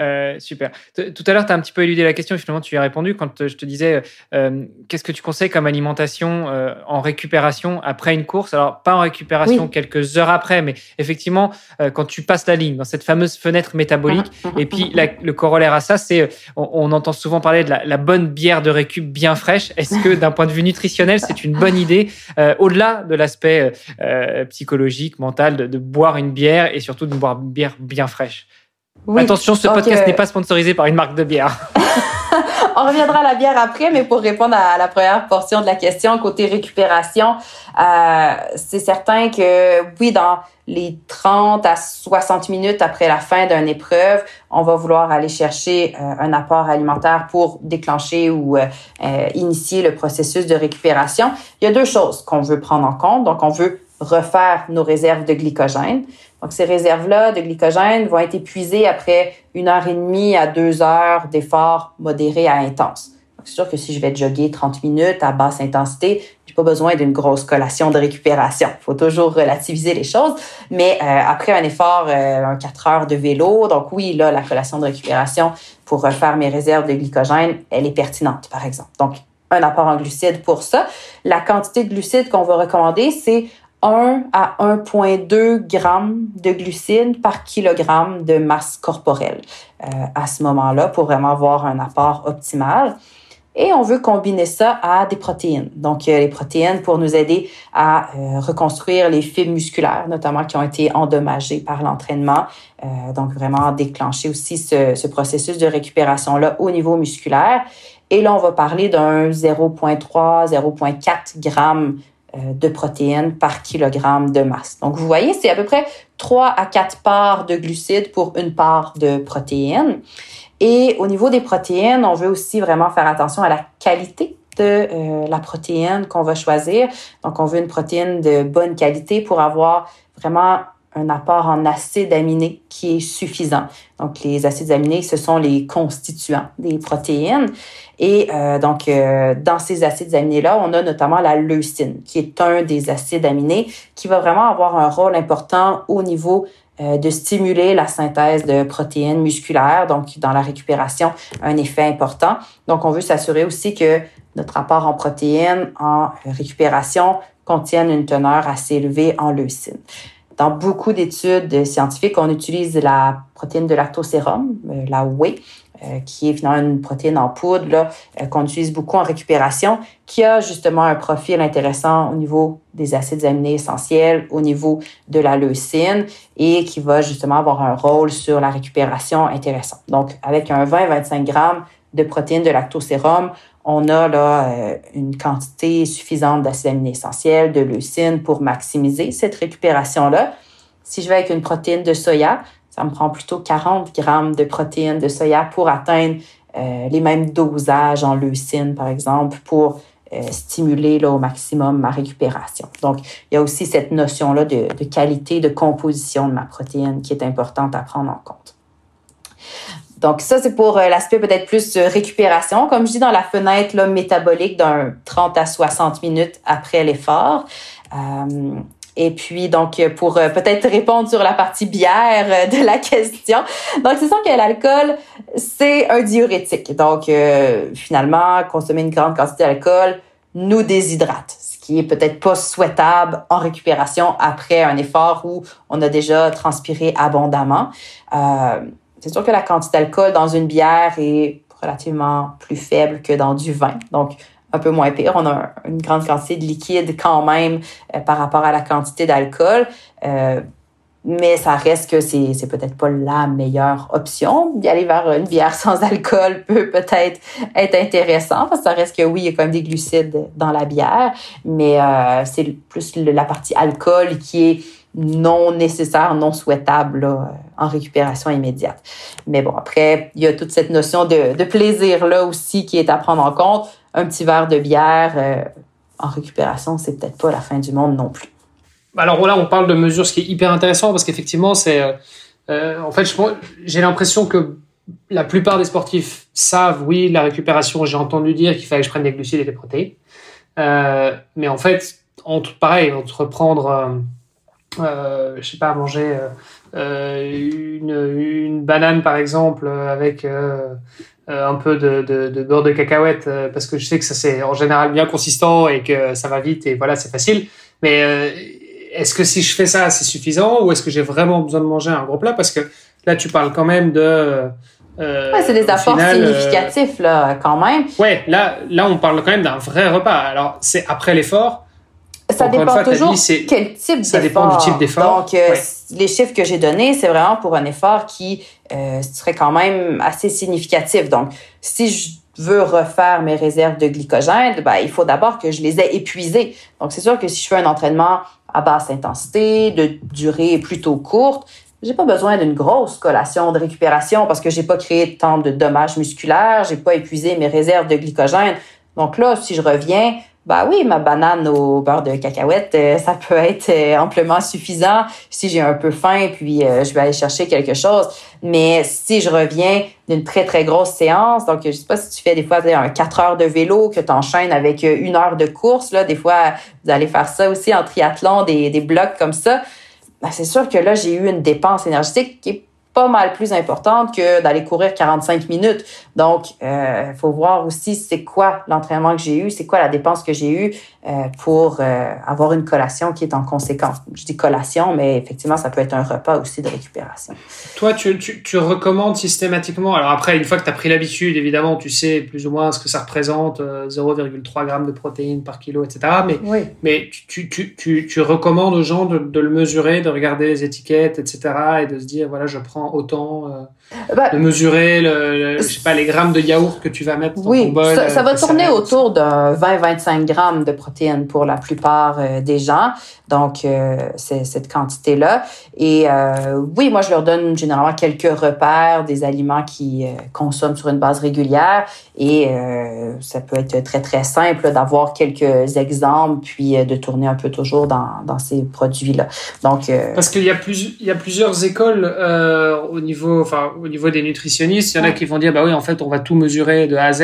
Euh, super. Tout à l'heure, tu as un petit peu éludé la question, finalement, tu y as répondu quand euh, je te disais euh, qu'est-ce que tu conseilles comme alimentation en récupération après une course? Alors, pas en récupération quelques heures après, mais effectivement, quand tu passes la ligne dans cette fameuse fenêtre métabolique. Et puis, le corollaire à ça, c'est on, entend souvent parler de la, bonne bière de récup bien fraîche. Est-ce que d'un point de vue nutritionnel, c'est une bonne idée, au-delà de l'aspect psychologique, mental, de, de boire une bière et surtout de boire une bière bien fraîche Attention, ce podcast n'est pas sponsorisé par une marque de bière. [LAUGHS] On reviendra à la bière après, mais pour répondre à la première portion de la question, côté récupération, euh, c'est certain que oui, dans les 30 à 60 minutes après la fin d'une épreuve, on va vouloir aller chercher euh, un apport alimentaire pour déclencher ou euh, initier le processus de récupération. Il y a deux choses qu'on veut prendre en compte. Donc, on veut refaire nos réserves de glycogène. Donc, ces réserves-là de glycogène vont être épuisées après une heure et demie à deux heures d'efforts modérés à intense. C'est sûr que si je vais jogger 30 minutes à basse intensité, j'ai pas besoin d'une grosse collation de récupération. Il faut toujours relativiser les choses. Mais euh, après un effort, euh, un 4 heures de vélo, donc oui, là, la collation de récupération pour refaire mes réserves de glycogène, elle est pertinente, par exemple. Donc, un apport en glucides pour ça. La quantité de glucides qu'on va recommander, c'est 1 à 1,2 grammes de glucides par kilogramme de masse corporelle euh, à ce moment-là pour vraiment avoir un apport optimal. Et on veut combiner ça à des protéines. Donc, euh, les protéines pour nous aider à euh, reconstruire les fibres musculaires, notamment qui ont été endommagées par l'entraînement. donc, vraiment déclencher aussi ce, ce processus de récupération-là au niveau musculaire. Et là, on va parler d'un 0,3, 0,4 grammes de protéines par kilogramme de masse. Donc, vous voyez, c'est à peu près 3 à 4 parts de glucides pour une part de protéines. Et au niveau des protéines, on veut aussi vraiment faire attention à la qualité de euh, la protéine qu'on va choisir. Donc, on veut une protéine de bonne qualité pour avoir vraiment un apport en acides aminés qui est suffisant. Donc, les acides aminés, ce sont les constituants des protéines. Et euh, donc, euh, dans ces acides aminés-là, on a notamment la leucine, qui est un des acides aminés qui va vraiment avoir un rôle important au niveau euh, de stimuler la synthèse de protéines musculaires, donc dans la récupération, un effet important. Donc, on veut s'assurer aussi que notre apport en protéines en récupération contienne une teneur assez élevée en leucine. Dans beaucoup d'études scientifiques, on utilise la protéine de lactosérum, euh, la whey, euh, qui est finalement une protéine en poudre euh, qu'on utilise beaucoup en récupération, qui a justement un profil intéressant au niveau des acides aminés essentiels, au niveau de la leucine et qui va justement avoir un rôle sur la récupération intéressant. Donc, avec un 20-25 grammes de protéines de lactosérum, on a là euh, une quantité suffisante d'acides aminés essentiels, de leucine pour maximiser cette récupération-là. Si je vais avec une protéine de soya, ça me prend plutôt 40 grammes de protéines de soya pour atteindre euh, les mêmes dosages en leucine, par exemple, pour euh, stimuler là, au maximum ma récupération. Donc, il y a aussi cette notion-là de, de qualité, de composition de ma protéine qui est importante à prendre en compte. Donc ça, c'est pour euh, l'aspect peut-être plus euh, récupération, comme je dis dans la fenêtre là, métabolique d'un 30 à 60 minutes après l'effort. Euh, et puis, donc, pour peut-être répondre sur la partie bière de la [LAUGHS] question. Donc, c'est sûr que l'alcool, c'est un diurétique. Donc, finalement, consommer une grande quantité d'alcool nous déshydrate, ce qui est peut-être pas souhaitable en récupération après un effort où on a déjà transpiré abondamment. Euh, c'est sûr que la quantité d'alcool dans une bière est relativement plus faible que dans du vin. Donc, un peu moins pire. On a une grande quantité de liquide quand même euh, par rapport à la quantité d'alcool. Euh, mais ça reste que c'est, c'est peut-être pas la meilleure option. D'y aller vers une bière [LAUGHS] sans alcool peut peut-être être intéressant ça reste que oui, il y a quand même des glucides dans la bière, mais euh, c'est plus la partie alcool qui est non nécessaire, non souhaitable en récupération immédiate. Mais bon, après, il y a toute cette notion de, de plaisir là aussi qui est à prendre en compte. Un petit verre de bière euh, en récupération, c'est peut-être pas la fin du monde non plus. Alors là, on parle de mesures, ce qui est hyper intéressant parce qu'effectivement, c'est euh, en fait, j'ai l'impression que la plupart des sportifs savent, oui, la récupération, j'ai entendu dire qu'il fallait que je prenne des glucides et des protéines. mais en fait, entre, pareil, entre prendre, euh, je sais pas, manger une, une, banane, par exemple, avec un peu de, de, de, beurre de cacahuète, parce que je sais que ça c'est en général bien consistant et que ça va vite et voilà, c'est facile. Mais est-ce que si je fais ça, c'est suffisant ou est-ce que j'ai vraiment besoin de manger un gros plat? Parce que là, tu parles quand même de... Euh, ouais, c'est des apports euh, significatifs, là, quand même. Ouais, là, là, on parle quand même d'un vrai repas. Alors, c'est après l'effort. Ça dépend toujours quel type d'effort. Ça dépend du type d'effort. Donc, euh, les chiffres que j'ai donnés, c'est vraiment pour un effort qui serait quand même assez significatif. Donc, si je veux refaire mes réserves de glycogène, ben, il faut d'abord que je les ai épuisées. Donc, c'est sûr que si je fais un entraînement à basse intensité, de durée plutôt courte, j'ai pas besoin d'une grosse collation de récupération parce que j'ai pas créé tant de dommages musculaires, j'ai pas épuisé mes réserves de glycogène. Donc là, si je reviens, bah oui, ma banane au beurre de cacahuète, euh, ça peut être euh, amplement suffisant si j'ai un peu faim, puis euh, je vais aller chercher quelque chose. Mais si je reviens d'une très, très grosse séance, donc je sais pas si tu fais des fois un 4 heures de vélo que tu enchaînes avec une heure de course, là, des fois, vous allez faire ça aussi en triathlon, des, des blocs comme ça. Ben, c'est sûr que là, j'ai eu une dépense énergétique qui est pas mal plus importante que d'aller courir 45 minutes. Donc, il euh, faut voir aussi c'est quoi l'entraînement que j'ai eu, c'est quoi la dépense que j'ai eue euh, pour euh, avoir une collation qui est en conséquence. Je dis collation, mais effectivement, ça peut être un repas aussi de récupération. Toi, tu, tu, tu recommandes systématiquement, alors après, une fois que tu as pris l'habitude, évidemment, tu sais plus ou moins ce que ça représente, 0,3 grammes de protéines par kilo, etc. Mais, oui. mais tu, tu, tu, tu, recommandes aux gens de, de le mesurer, de regarder les étiquettes, etc. et de se dire, voilà, je prends autant, euh, bah, de mesurer le, je sais pas, les grammes de yaourt que tu vas mettre dans ton bol. Ça, ça va tourner autour de 20-25 grammes de protéines pour la plupart euh, des gens. Donc, euh, c'est cette quantité-là. Et oui, moi, je leur donne généralement quelques repères des aliments qu'ils consomment sur une base régulière. Et ça peut être très, très simple d'avoir quelques exemples, puis de tourner un peu toujours dans, dans ces produits-là. Donc, Parce qu'il y, a plus, il y a plusieurs écoles au niveau, enfin, au niveau des nutritionnistes, il y en a qui vont dire, bah oui, en fait, on va tout mesurer de A à Z.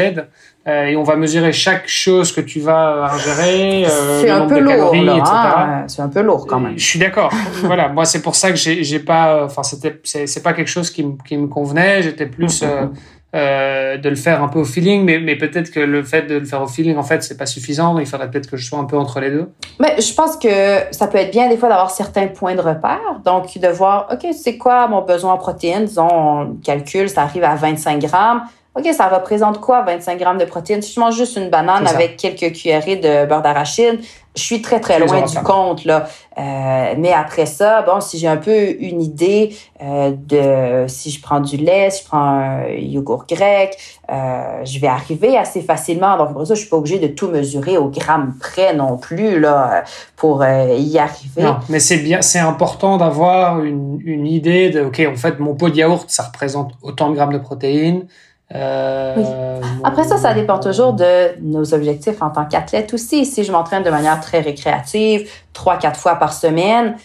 Euh, et on va mesurer chaque chose que tu vas ingérer, euh, le nombre de calories, etc. Hein. c'est un peu lourd quand même. Je suis d'accord. [LAUGHS] voilà, moi c'est pour ça que j'ai pas, enfin c'était, c'est pas quelque chose qui, qui me convenait. J'étais plus euh, euh, de le faire un peu au feeling, mais, mais peut-être que le fait de le faire au feeling, en fait, c'est pas suffisant. Il faudrait peut-être que je sois un peu entre les deux. Mais je pense que ça peut être bien des fois d'avoir certains points de repère. Donc, de voir, OK, c'est quoi mon besoin en protéines? Disons, on calcule, ça arrive à 25 grammes. OK, ça représente quoi 25 grammes de protéines? Si je mange juste une banane avec quelques cuillerées de beurre d'arachide, je suis très, très loin du compte, là. Euh, mais après ça, bon, si j'ai un peu une idée euh, de si je prends du lait, si je prends un yogourt grec, euh, je vais arriver assez facilement. Donc, pour ça, je suis pas obligée de tout mesurer au gramme près non plus, là, pour y arriver. Non, mais c'est bien, c'est important d'avoir une, une idée de, OK, en fait, mon pot de yaourt, ça représente autant de grammes de protéines. Euh, Après ça, ça dépend toujours de nos objectifs en tant qu'athlète aussi. Si je m'entraîne de manière très récréative, trois, quatre fois par semaine,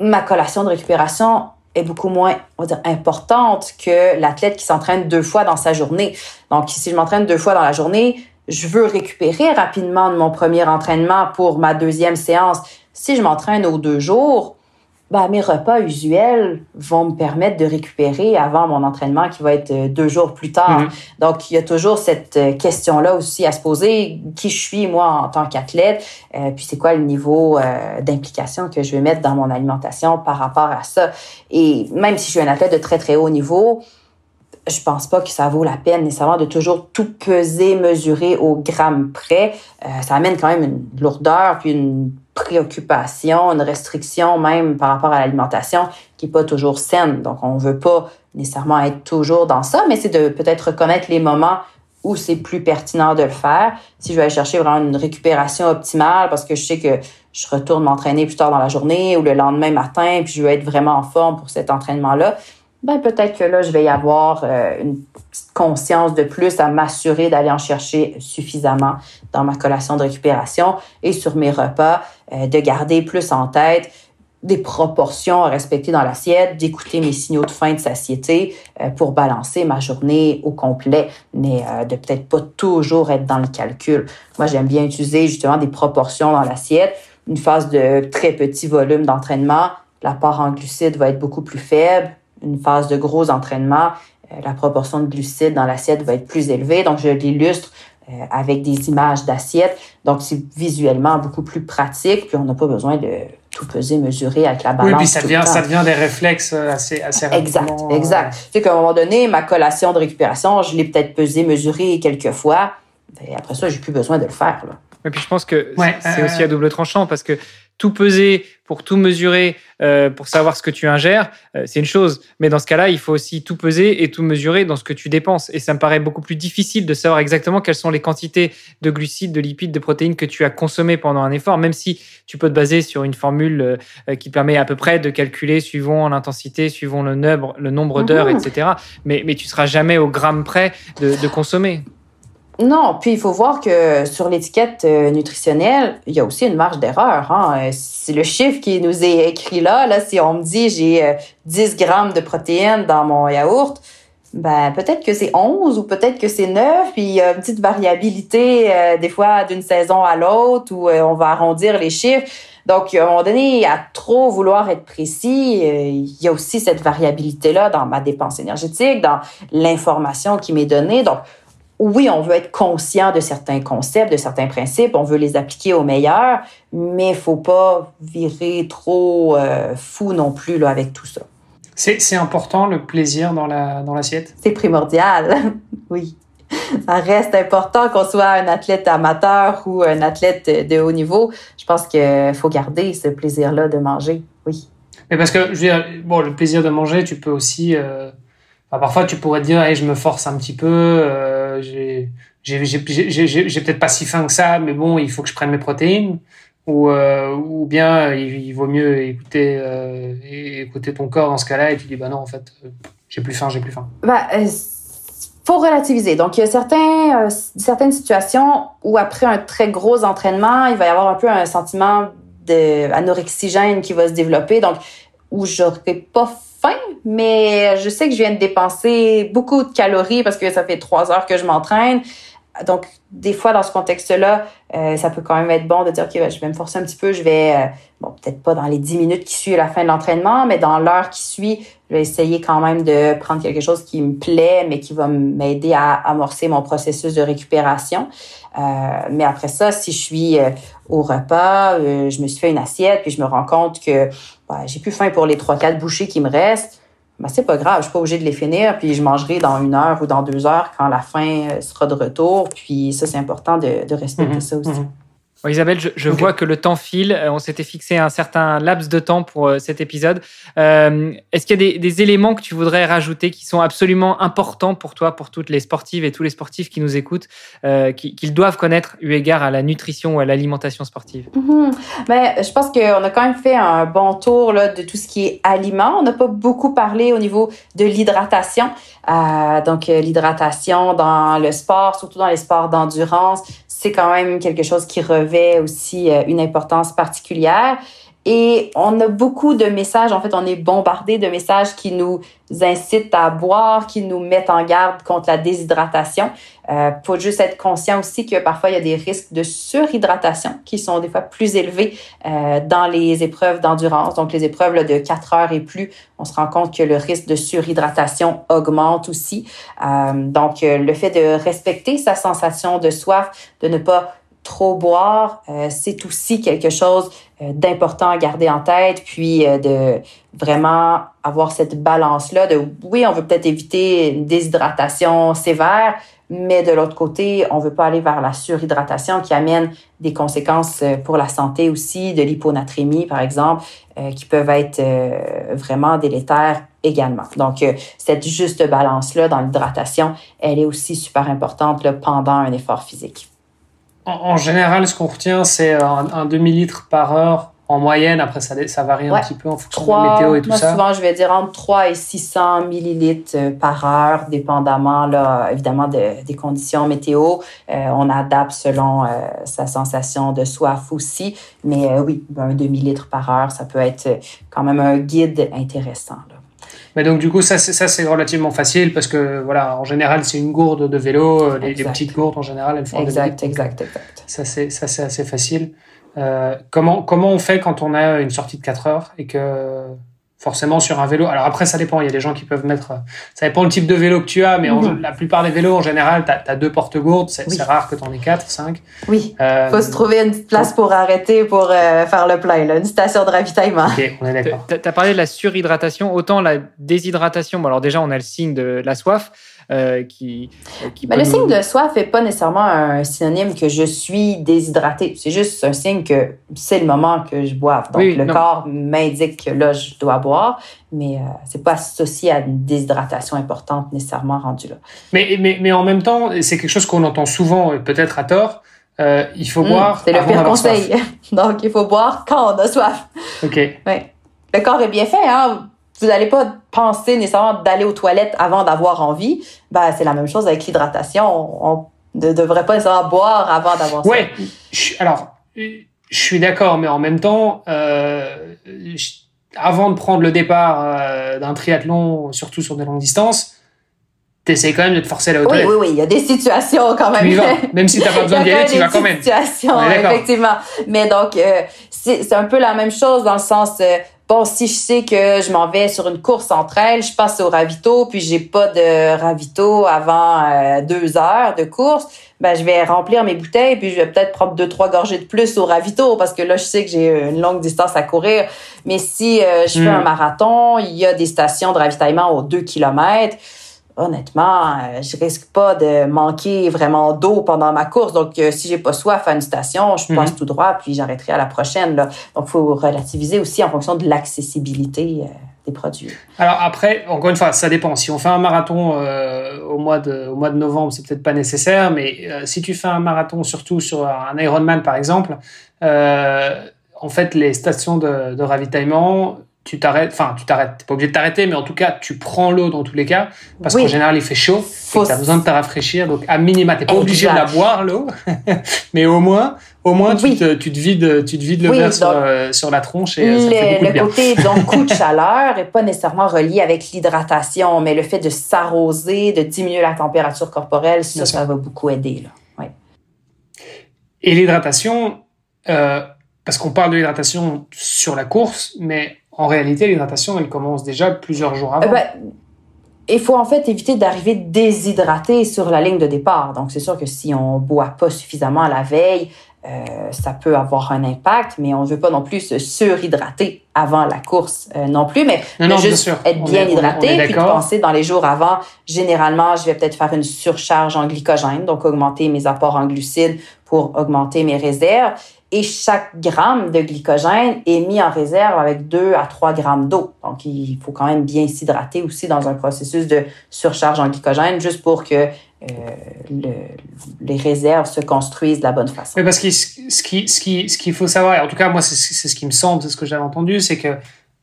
ma collation de récupération est beaucoup moins, on va dire, importante que l'athlète qui s'entraîne deux fois dans sa journée. Donc, si je m'entraîne deux fois dans la journée, je veux récupérer rapidement de mon premier entraînement pour ma deuxième séance. Si je m'entraîne aux deux jours, ben, mes repas usuels vont me permettre de récupérer avant mon entraînement qui va être euh, deux jours plus tard. Mhm. Donc, il y a toujours cette euh, question-là aussi à se poser. Qui je suis, moi, en tant qu'athlète? Euh, puis, c'est quoi le niveau d'implication que je vais mettre dans mon alimentation par rapport à ça? Et même si je suis un athlète de très, très haut niveau, je pense pas que ça vaut la peine nécessairement de toujours tout peser, mesurer au gramme près. ça amène quand même une lourdeur puis une préoccupation, une restriction même par rapport à l'alimentation qui est pas toujours saine. Donc, on veut pas nécessairement être toujours dans ça, mais c'est de peut-être reconnaître les moments où c'est plus pertinent de le faire. Si je vais aller chercher vraiment une récupération optimale parce que je sais que je retourne m'entraîner plus tard dans la journée ou le lendemain matin, puis je veux être vraiment en forme pour cet entraînement-là, ben peut-être que là, je vais y avoir euh, une petite conscience de plus à m'assurer d'aller en chercher suffisamment dans ma collation de récupération et sur mes repas, euh, de garder plus en tête des proportions à respecter dans l'assiette, d'écouter mes signaux de faim de satiété euh, pour balancer ma journée au complet, mais euh, de peut-être pas toujours être dans le calcul. Moi, j'aime bien utiliser justement des proportions dans l'assiette. Une phase de très petit volume d'entraînement, la part en glucides va être beaucoup plus faible. Une phase de gros entraînement, euh, la proportion de glucides dans l'assiette va être plus élevée. Donc, je l'illustre avec des images d'assiette. Donc, c'est visuellement beaucoup plus pratique, puis on n'a pas besoin de tout peser, mesurer avec la balance. Oui, puis ça devient, ça devient des réflexes euh, assez, assez Exact, exact. Tu sais qu'à un moment donné, ma collation de récupération, je l'ai peut-être pesé, mesuré quelques fois. Et après ça, j'ai plus besoin de le faire. Là. Et puis je pense que c'est aussi à double tranchant parce que tout peser, pour tout mesurer, euh, pour savoir ce que tu ingères, euh, c'est une chose. Mais dans ce cas-là, il faut aussi tout peser et tout mesurer dans ce que tu dépenses. Et ça me paraît beaucoup plus difficile de savoir exactement quelles sont les quantités de glucides, de lipides, de protéines que tu as consommées pendant un effort, même si tu peux te baser sur une formule euh, qui permet à peu près de calculer suivant l'intensité, suivant le nombre, le nombre d'heures, mhm. etc. Mais, mais tu seras jamais au gramme près de, de consommer. Non, puis il faut voir que sur l'étiquette euh, nutritionnelle, il y a aussi une marge d'erreur. Hein. Euh, c'est le chiffre qui nous est écrit là. Là, si on me dit j'ai 10 euh, grammes de protéines dans mon yaourt, ben peut-être que c'est 11 ou peut-être que c'est 9, puis il y a une petite variabilité des fois d'une saison à l'autre où on va arrondir les chiffres. Donc, à un moment donné, à trop vouloir être précis, il y a aussi cette variabilité-là dans ma dépense énergétique, dans l'information qui m'est donnée. Donc, oui, on veut être conscient de certains concepts, de certains principes, on veut les appliquer au meilleur, mais il faut pas virer trop euh, fou non plus là, avec tout ça. C'est important le plaisir dans l'assiette? Dans C'est primordial, [LAUGHS] oui. Ça reste important qu'on soit un athlète amateur ou un athlète de haut niveau. Je pense qu'il faut garder ce plaisir-là de manger, oui. Mais parce que, je veux dire, bon, le plaisir de manger, tu peux aussi... Euh, parfois, tu pourrais te dire, hey, je me force un petit peu, euh, j'ai peut-être pas si faim que ça, mais bon, il faut que je prenne mes protéines. Ou, euh, ou bien il, vaut mieux écouter, euh, écouter ton corps dans ce cas-là et tu dis, bah non, en fait, j'ai plus faim, j'ai plus faim. Bah, faut relativiser. Donc, il y a certains, certaines situations où après un très gros entraînement, il va y avoir un peu un sentiment d'anorexigène qui va se développer. Donc, où j'aurais pas mais je sais que je viens de dépenser beaucoup de calories parce que ça fait trois heures que je m'entraîne. Donc, des fois, dans ce contexte-là, euh, ça peut quand même être bon de dire, OK, ben, je vais me forcer un petit peu, je vais, euh, bon, peut-être pas dans les dix minutes qui suivent la fin de l'entraînement, mais dans l'heure qui suit, je vais essayer quand même de prendre quelque chose qui me plaît, mais qui va m'aider à amorcer mon processus de récupération. Euh, mais après ça, si je suis au repas, je me suis fait une assiette, puis je me rends compte que ben, j'ai plus faim pour les trois, quatre bouchées qui me restent, ben, c'est pas grave, je suis pas obligée de les finir, puis je mangerai dans une heure ou dans deux heures quand la faim euh, sera de retour. Puis ça, c'est important de, de respecter mhm, ça aussi. Mhm. Isabelle, je, vois que le temps file. Euh, on s'était fixé un certain laps de temps pour euh, cet épisode. Euh, est-ce qu'il y a des, éléments que tu voudrais rajouter qui sont absolument importants pour toi, pour toutes les sportives et tous les sportifs qui nous écoutent, qu'ils doivent connaître eu égard à la nutrition ou à l'alimentation sportive? Mm-hmm. ben, Je pense qu'on a quand même fait un bon tour là, de tout ce qui est aliments. On n'a pas beaucoup parlé au niveau de l'hydratation. donc, l'hydratation dans le sport, surtout dans les sports d'endurance, c'est quand même quelque chose qui revêt aussi euh, une importance particulière. Et on a beaucoup de messages, en fait, on est bombardé de messages qui nous incitent à boire, qui nous mettent en garde contre la déshydratation. Euh, faut juste être conscient aussi que parfois il y a des risques de surhydratation qui sont des fois plus élevés euh, dans les épreuves d'endurance. Donc les épreuves de 4 heures et plus, on se rend compte que le risque de surhydratation augmente aussi. Euh, donc euh, le fait de respecter sa sensation de soif, de ne pas trop boire, euh, c'est aussi quelque chose euh, d'important à garder en tête, puis euh, de vraiment avoir cette balance-là de, oui, on veut peut-être éviter une déshydratation sévère, mais de l'autre côté, on veut pas aller vers la surhydratation qui amène des conséquences pour la santé aussi, de l'hyponatrémie, par exemple, qui peuvent être vraiment délétères également. Donc, cette juste balance-là dans l'hydratation, elle est aussi super importante là, pendant un effort physique en, général, ce qu'on retient, c'est un, demi-litre par heure en moyenne, après ça, ça varie un petit peu en fonction de la météo et tout moi, ça. Souvent, je vais dire entre 3 et 600 millilitres euh, par heure, dépendamment, là, évidemment, des conditions météo. Euh, on adapte selon euh, sa sensation de soif aussi. Mais oui, un demi-litre par heure, ça peut être quand même un guide intéressant. Là. Mais donc, du coup, ça, ça c'est relativement facile parce que, voilà, en général, c'est une gourde de vélo. Les, petites gourdes, en général, elles font Exact, exact, exact. Ça, c'est assez facile. Euh, comment, comment on fait quand on a une sortie de 4 heures et que forcément sur un vélo. Alors après, ça dépend. Il y a des gens qui peuvent mettre. Ça dépend le type de vélo que tu as, mais mhm. la plupart des vélos, en général, tu as, deux porte-gourdes. C'est rare que tu en aies quatre, cinq. Oui. Euh, faut se trouver une place pour arrêter, pour euh, faire le plein, là, une station de ravitaillement. Ok, on est d'accord. Tu as parlé de la surhydratation, autant la déshydratation. Bon, alors déjà, on a le signe de la soif. Euh, qui, euh, qui ben, Le signe de soif n'est pas nécessairement un synonyme que je suis déshydraté. C'est juste un signe que c'est le moment que je boive. Donc, le corps m'indique que là, je dois boire, mais euh, c'est pas associé à une déshydratation importante nécessairement rendue là. Mais, mais, mais en même temps, c'est quelque chose qu'on entend souvent, peut-être à tort. il faut hmm, boire. C'est le pire conseil. [LAUGHS] Donc, il faut boire quand on a soif. OK. Ouais. Le corps est bien fait, hein? Vous n'allez pas penser nécessairement d'aller aux toilettes avant d'avoir envie. Ben, c'est la même chose avec l'hydratation. On ne devrait pas nécessairement boire avant d'avoir ouais, alors, je suis d'accord, mais en même temps, euh, avant de prendre le départ euh, d'un triathlon, surtout sur des longues distances, t'essayes quand même de te forcer à la Oui, oui, oui, il y a des situations quand même. Tu y vas. [LAUGHS] Même si t'as pas besoin d'y aller, tu y vas quand même. situations, effectivement. Mais donc, euh, c'est un peu la même chose dans le sens, euh, bon, si je sais que je m'en vais sur une course entre elles, je passe au ravito, puis j'ai pas de ravito avant euh, deux heures de course, ben je vais remplir mes bouteilles, puis je vais peut-être prendre deux trois gorgées de plus au ravito parce que là je sais que j'ai une longue distance à courir. Mais si je fais hmm. un marathon, il y a des stations de ravitaillement aux deux kilomètres honnêtement, euh, je risque pas de manquer vraiment d'eau pendant ma course. Donc, euh, si j'ai pas soif à une station, je passe mhm. tout droit, puis j'arrêterai à la prochaine. Là. Donc, faut relativiser aussi en fonction de l'accessibilité euh, des produits. Alors après, encore une fois, ça dépend. Si on fait un marathon au mois de au mois de novembre, c'est peut-être pas nécessaire, mais si tu fais un marathon, surtout sur un Ironman par exemple, en fait, les stations de, de ravitaillement tu t'arrêtes, enfin, tu t'arrêtes, t'es pas obligé de t'arrêter, mais en tout cas, tu prends l'eau dans tous les cas, parce qu'en général, il fait chaud, tu as besoin de te rafraîchir, donc à minima, t'es pas obligé de la boire, l'eau, [LAUGHS] mais au moins, au moins, tu, te, tu te vides, tu te vides le verre euh, sur, la tronche et ça fait beaucoup le de bien. côté, donc, [LAUGHS] coup de chaleur est pas nécessairement relié avec l'hydratation, mais le fait de s'arroser, de diminuer la température corporelle, ça, ça va beaucoup aider, là. Ouais. Et l'hydratation, euh, parce qu'on parle de l'hydratation sur la course, mais en réalité, l'hydratation, elle commence déjà plusieurs jours avant. Euh, ben, il faut en fait éviter d'arriver déshydraté sur la ligne de départ. Donc, c'est sûr que si on boit pas suffisamment la veille, euh, ça peut avoir un impact, mais on ne veut pas non plus se surhydrater avant la course euh, non plus, mais, juste être bien hydraté, puis penser dans les jours avant, généralement, je vais peut-être faire une surcharge en glycogène, donc augmenter mes apports en glucides pour augmenter mes réserves et chaque gramme de glycogène est mis en réserve avec 2 à 3 grammes d'eau. Donc, il faut quand même bien s'hydrater aussi dans un processus de surcharge en glycogène, juste pour que euh, les réserves se construisent de la bonne façon. Oui, parce que ce qu'il ce qui, ce qu'il faut savoir, en tout cas, moi, c'est ce qui me semble, c'est ce que j'avais entendu, c'est que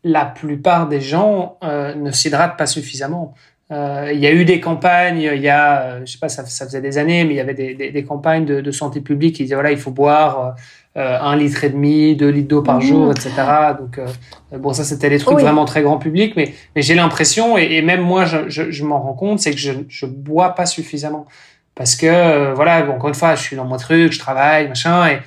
la plupart des gens euh, ne s'hydratent pas suffisamment. Euh, il y a eu des campagnes, il y a, je sais pas, ça, faisait des années, mais il y avait des, campagnes de, santé publique qui disaient voilà, il faut boire euh, un litre et demi, deux litres d'eau par mmh. jour, etc. Donc euh, bon, ça c'était des trucs vraiment très grand public, mais mais j'ai l'impression et, même moi je, je, je m'en rends compte, c'est que je je bois pas suffisamment parce que euh, voilà, bon, encore une fois, je suis dans mon truc, je travaille, machin et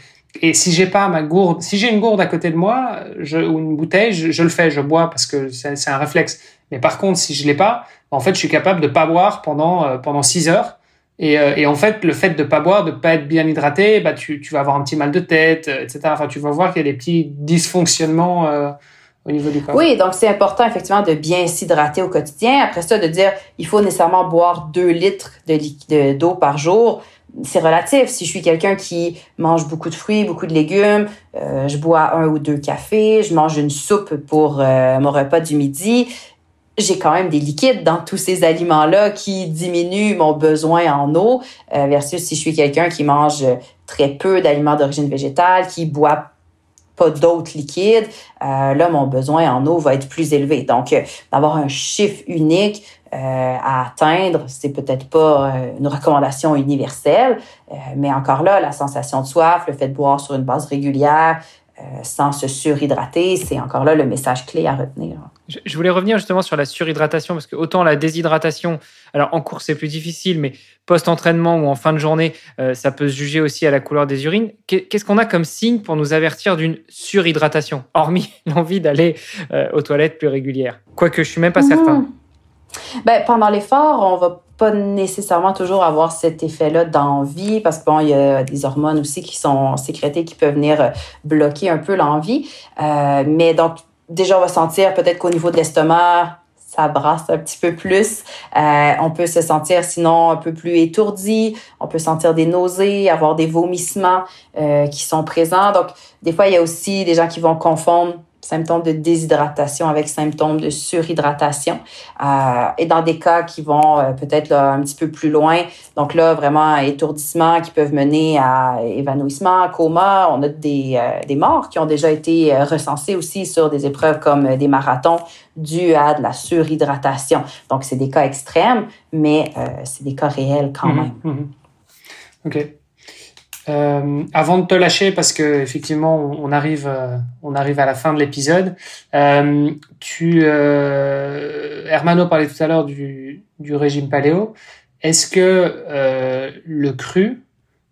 et si j'ai pas ma gourde, si j'ai une gourde à côté de moi, je, ou une bouteille, je, je le fais, je bois parce que c'est un réflexe. Mais par contre, si je l'ai pas, en fait, je suis capable de pas boire pendant pendant six heures et, euh, et, en fait, le fait de pas boire, de pas être bien hydraté, bah tu, tu vas avoir un petit mal de tête, euh, etc. Enfin, tu vas voir qu'il y a des petits dysfonctionnements euh, au niveau du corps. Oui, donc c'est important effectivement de bien s'hydrater au quotidien. Après ça, de dire il faut nécessairement boire 2 litres de d'eau par jour. C'est relatif. Si je suis quelqu'un qui mange beaucoup de fruits, beaucoup de légumes, je bois un ou deux cafés, je mange une soupe pour mon repas du midi, j'ai quand même des liquides dans tous ces aliments-là qui diminuent mon besoin en eau, euh, versus si je suis quelqu'un qui mange très peu d'aliments d'origine végétale, qui boit pas d'autres liquides, euh, là, mon besoin en eau va être plus élevé. Donc, euh, d'avoir un chiffre unique euh, à atteindre, c'est peut-être pas une recommandation universelle, mais encore là, la sensation de soif, le fait de boire sur une base régulière, sans se surhydrater, c'est encore là le message clé à retenir. Je voulais revenir justement sur la surhydratation parce que autant la déshydratation, alors en course c'est plus difficile, mais post-entraînement ou en fin de journée, euh, ça peut se juger aussi à la couleur des urines. Qu'est-ce qu'on a comme signe pour nous avertir d'une surhydratation, hormis [LAUGHS] l'envie d'aller euh, aux toilettes plus régulières? Quoique je suis même pas mmh. certain. Ben, pendant l'effort, on va pas nécessairement toujours avoir cet effet-là d'envie parce qu'il y a des hormones aussi qui sont sécrétées qui peuvent venir bloquer un peu l'envie. Euh, mais donc, déjà, on va sentir peut-être qu'au niveau de l'estomac, ça brasse un petit peu plus. Euh, on peut se sentir sinon un peu plus étourdi. On peut sentir des nausées, avoir des vomissements euh, qui sont présents. Donc, des fois, il y a aussi des gens qui vont confondre symptômes de déshydratation avec symptômes de surhydratation. Euh, et dans des cas qui vont euh, peut-être un petit peu plus loin, donc là, vraiment étourdissement qui peuvent mener à évanouissement, coma. On a des, euh, des morts qui ont déjà été recensés aussi sur des épreuves comme des marathons dus à de la surhydratation. Donc, c'est des cas extrêmes, mais c'est des cas réels quand mhm, même. Mhm. OK. Euh, avant de te lâcher, parce que effectivement, on arrive, euh, on arrive à la fin de l'épisode. Euh, tu, Hermano parlait tout à l'heure du, du régime paléo. Est-ce que le cru,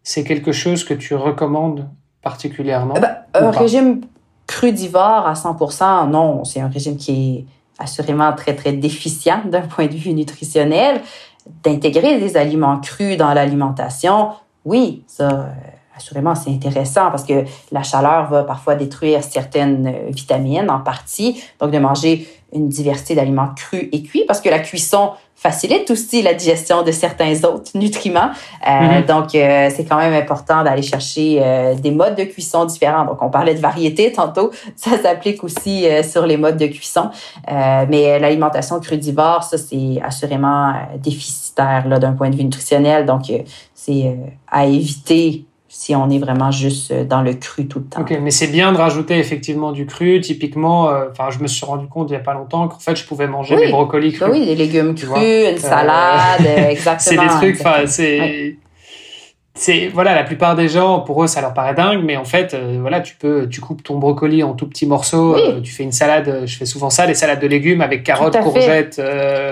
c'est quelque chose que tu recommandes particulièrement ben, Un régime crudivore à 100%, non, c'est un régime qui est assurément très très déficient d'un point de vue nutritionnel. D'intégrer des aliments crus dans l'alimentation, oui, ça, euh, assurément, c'est intéressant parce que la chaleur va parfois détruire certaines euh, vitamines en partie. Donc, de manger une diversité d'aliments crus et cuits parce que la cuisson facilite aussi la digestion de certains autres nutriments. Euh, mm-hmm. Donc, c'est quand même important d'aller chercher des modes de cuisson différents. Donc, on parlait de variété tantôt. [LAUGHS] Ça s'applique aussi sur les modes de cuisson. mais l'alimentation crudivore, ça, c'est assurément déficitaire d'un point de vue nutritionnel. Donc, c'est euh, à éviter si on est vraiment juste euh, dans le cru tout le temps. Ok, mais c'est bien de rajouter effectivement du cru. Typiquement, euh, enfin, je me suis rendu compte il y a pas longtemps qu'en fait, je pouvais manger des brocolis crus. Oui, des légumes crus, une salade, [LAUGHS] exactement. c'est des trucs, enfin, c'est c'est voilà la plupart des gens pour eux ça leur paraît dingue mais en fait euh, voilà tu peux tu coupes ton brocoli en tout petits morceaux euh, tu fais une salade euh, je fais souvent ça des salades de légumes avec carottes courgettes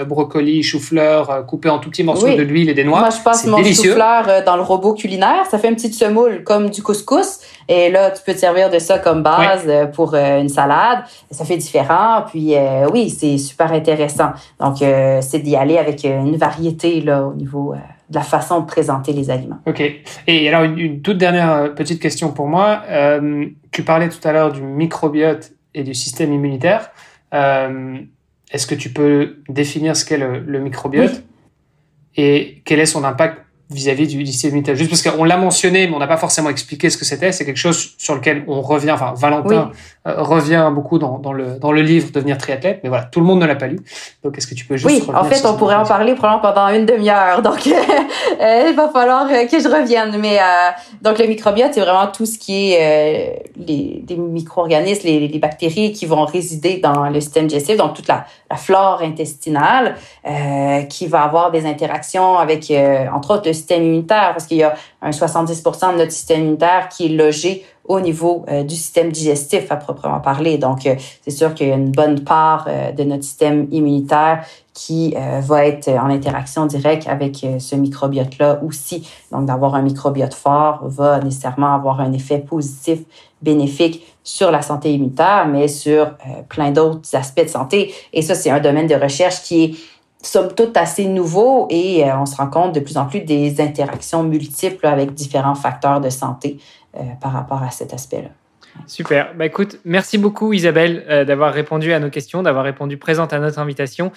brocolis chou-fleur coupé en tout petits morceaux de l'huile et des noix. Moi je passe mon chou-fleur dans le robot culinaire ça fait une petite semoule comme du couscous et là tu peux te servir de ça comme base pour une salade ça fait différent puis oui c'est super intéressant. Donc c'est d'y aller avec une variété là au niveau de la façon de présenter les aliments. OK. Et alors, une, toute dernière euh, petite question pour moi. Euh, tu parlais tout à l'heure du microbiote et du système immunitaire. Euh, Est-ce que tu peux définir ce qu'est le, le, microbiote? Et quel est son impact vis-à-vis du, système immunitaire Juste parce qu'on l'a mentionné, mais on n'a pas forcément expliqué ce que c'était. C'est quelque chose sur lequel on revient, enfin Valentin euh, revient beaucoup dans, dans, le, dans le livre Devenir triathlète, mais voilà, tout le monde ne l'a pas lu. Donc est-ce que tu peux juste... Oui, en fait, on pourrait en parler probablement pendant une demi-heure. Donc [LAUGHS] euh, il va falloir euh, que je revienne. Mais donc le microbiote, c'est vraiment tout ce qui est les, des micro-organismes, les, les, bactéries qui vont résider dans le système digestif, donc toute la, la flore intestinale qui va avoir des interactions avec, entre autres, le système immunitaire, parce qu'il y a un 70 de notre système immunitaire qui est logé au niveau euh, du système digestif à proprement parler. Donc, euh, c'est sûr qu'il y a une bonne part euh, de notre système immunitaire qui va être en interaction directe avec ce microbiote-là aussi. Donc, d'avoir un microbiote fort va nécessairement avoir un effet positif, bénéfique sur la santé immunitaire, mais sur plein d'autres aspects de santé. Et ça, c'est un domaine de recherche qui est somme toute assez nouveau et euh, on se rend compte de plus en plus des interactions multiples avec différents facteurs de santé euh, par rapport à cet aspect-là. Super. Bah écoute, merci beaucoup Isabelle euh, d'avoir répondu à nos questions, d'avoir répondu présente à notre invitation.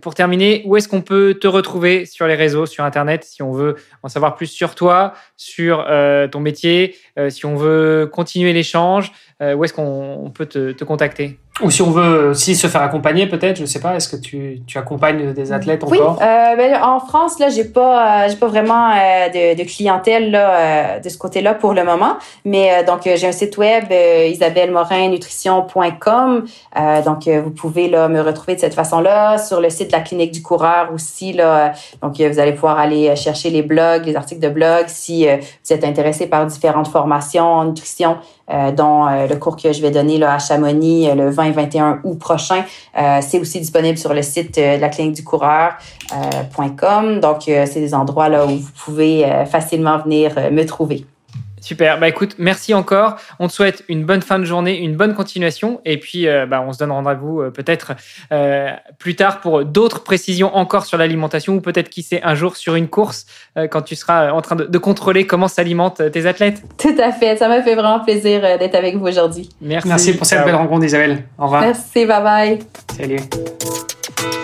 pour terminer, où est-ce qu'on peut te retrouver sur les réseaux, sur Internet, si on veut en savoir plus sur toi, sur ton métier, si on veut continuer l'échange, où est-ce qu'on peut te, te contacter? Ou si on veut aussi se faire accompagner, peut-être, je sais pas, est-ce que tu, tu accompagnes des athlètes oui, encore? euh, ben, en France, là, j'ai pas, euh, j'ai pas vraiment euh, de, de, clientèle là, euh, de ce côté-là pour le moment. Mais euh, donc, j'ai un site web, isabellemorinnutrition.com. donc, vous pouvez là me retrouver de cette façon-là sur le site de la clinique du coureur aussi. Là, donc, vous allez pouvoir aller chercher les blogs, les articles de blog si vous êtes intéressé par différentes formations en nutrition euh, dont euh, le cours que je vais donner là, à Chamonix euh, le 20 et 21 août prochain. c'est aussi disponible sur le site de la clinique du coureur.com. Donc, c'est des endroits là où vous pouvez facilement venir me trouver. Super. Bah écoute, merci encore. On te souhaite une bonne fin de journée, une bonne continuation. Et puis, euh, bah, on se donne rendez-vous euh, peut-être euh, plus tard pour d'autres précisions encore sur l'alimentation ou peut-être qui sait un jour sur une course quand tu seras en train de, de contrôler comment s'alimentent tes athlètes. Tout à fait. Ça m'a fait vraiment plaisir d'être avec vous aujourd'hui. Merci. Merci pour cette belle rencontre, Isabelle. Au revoir. Merci. Bye bye. Salut.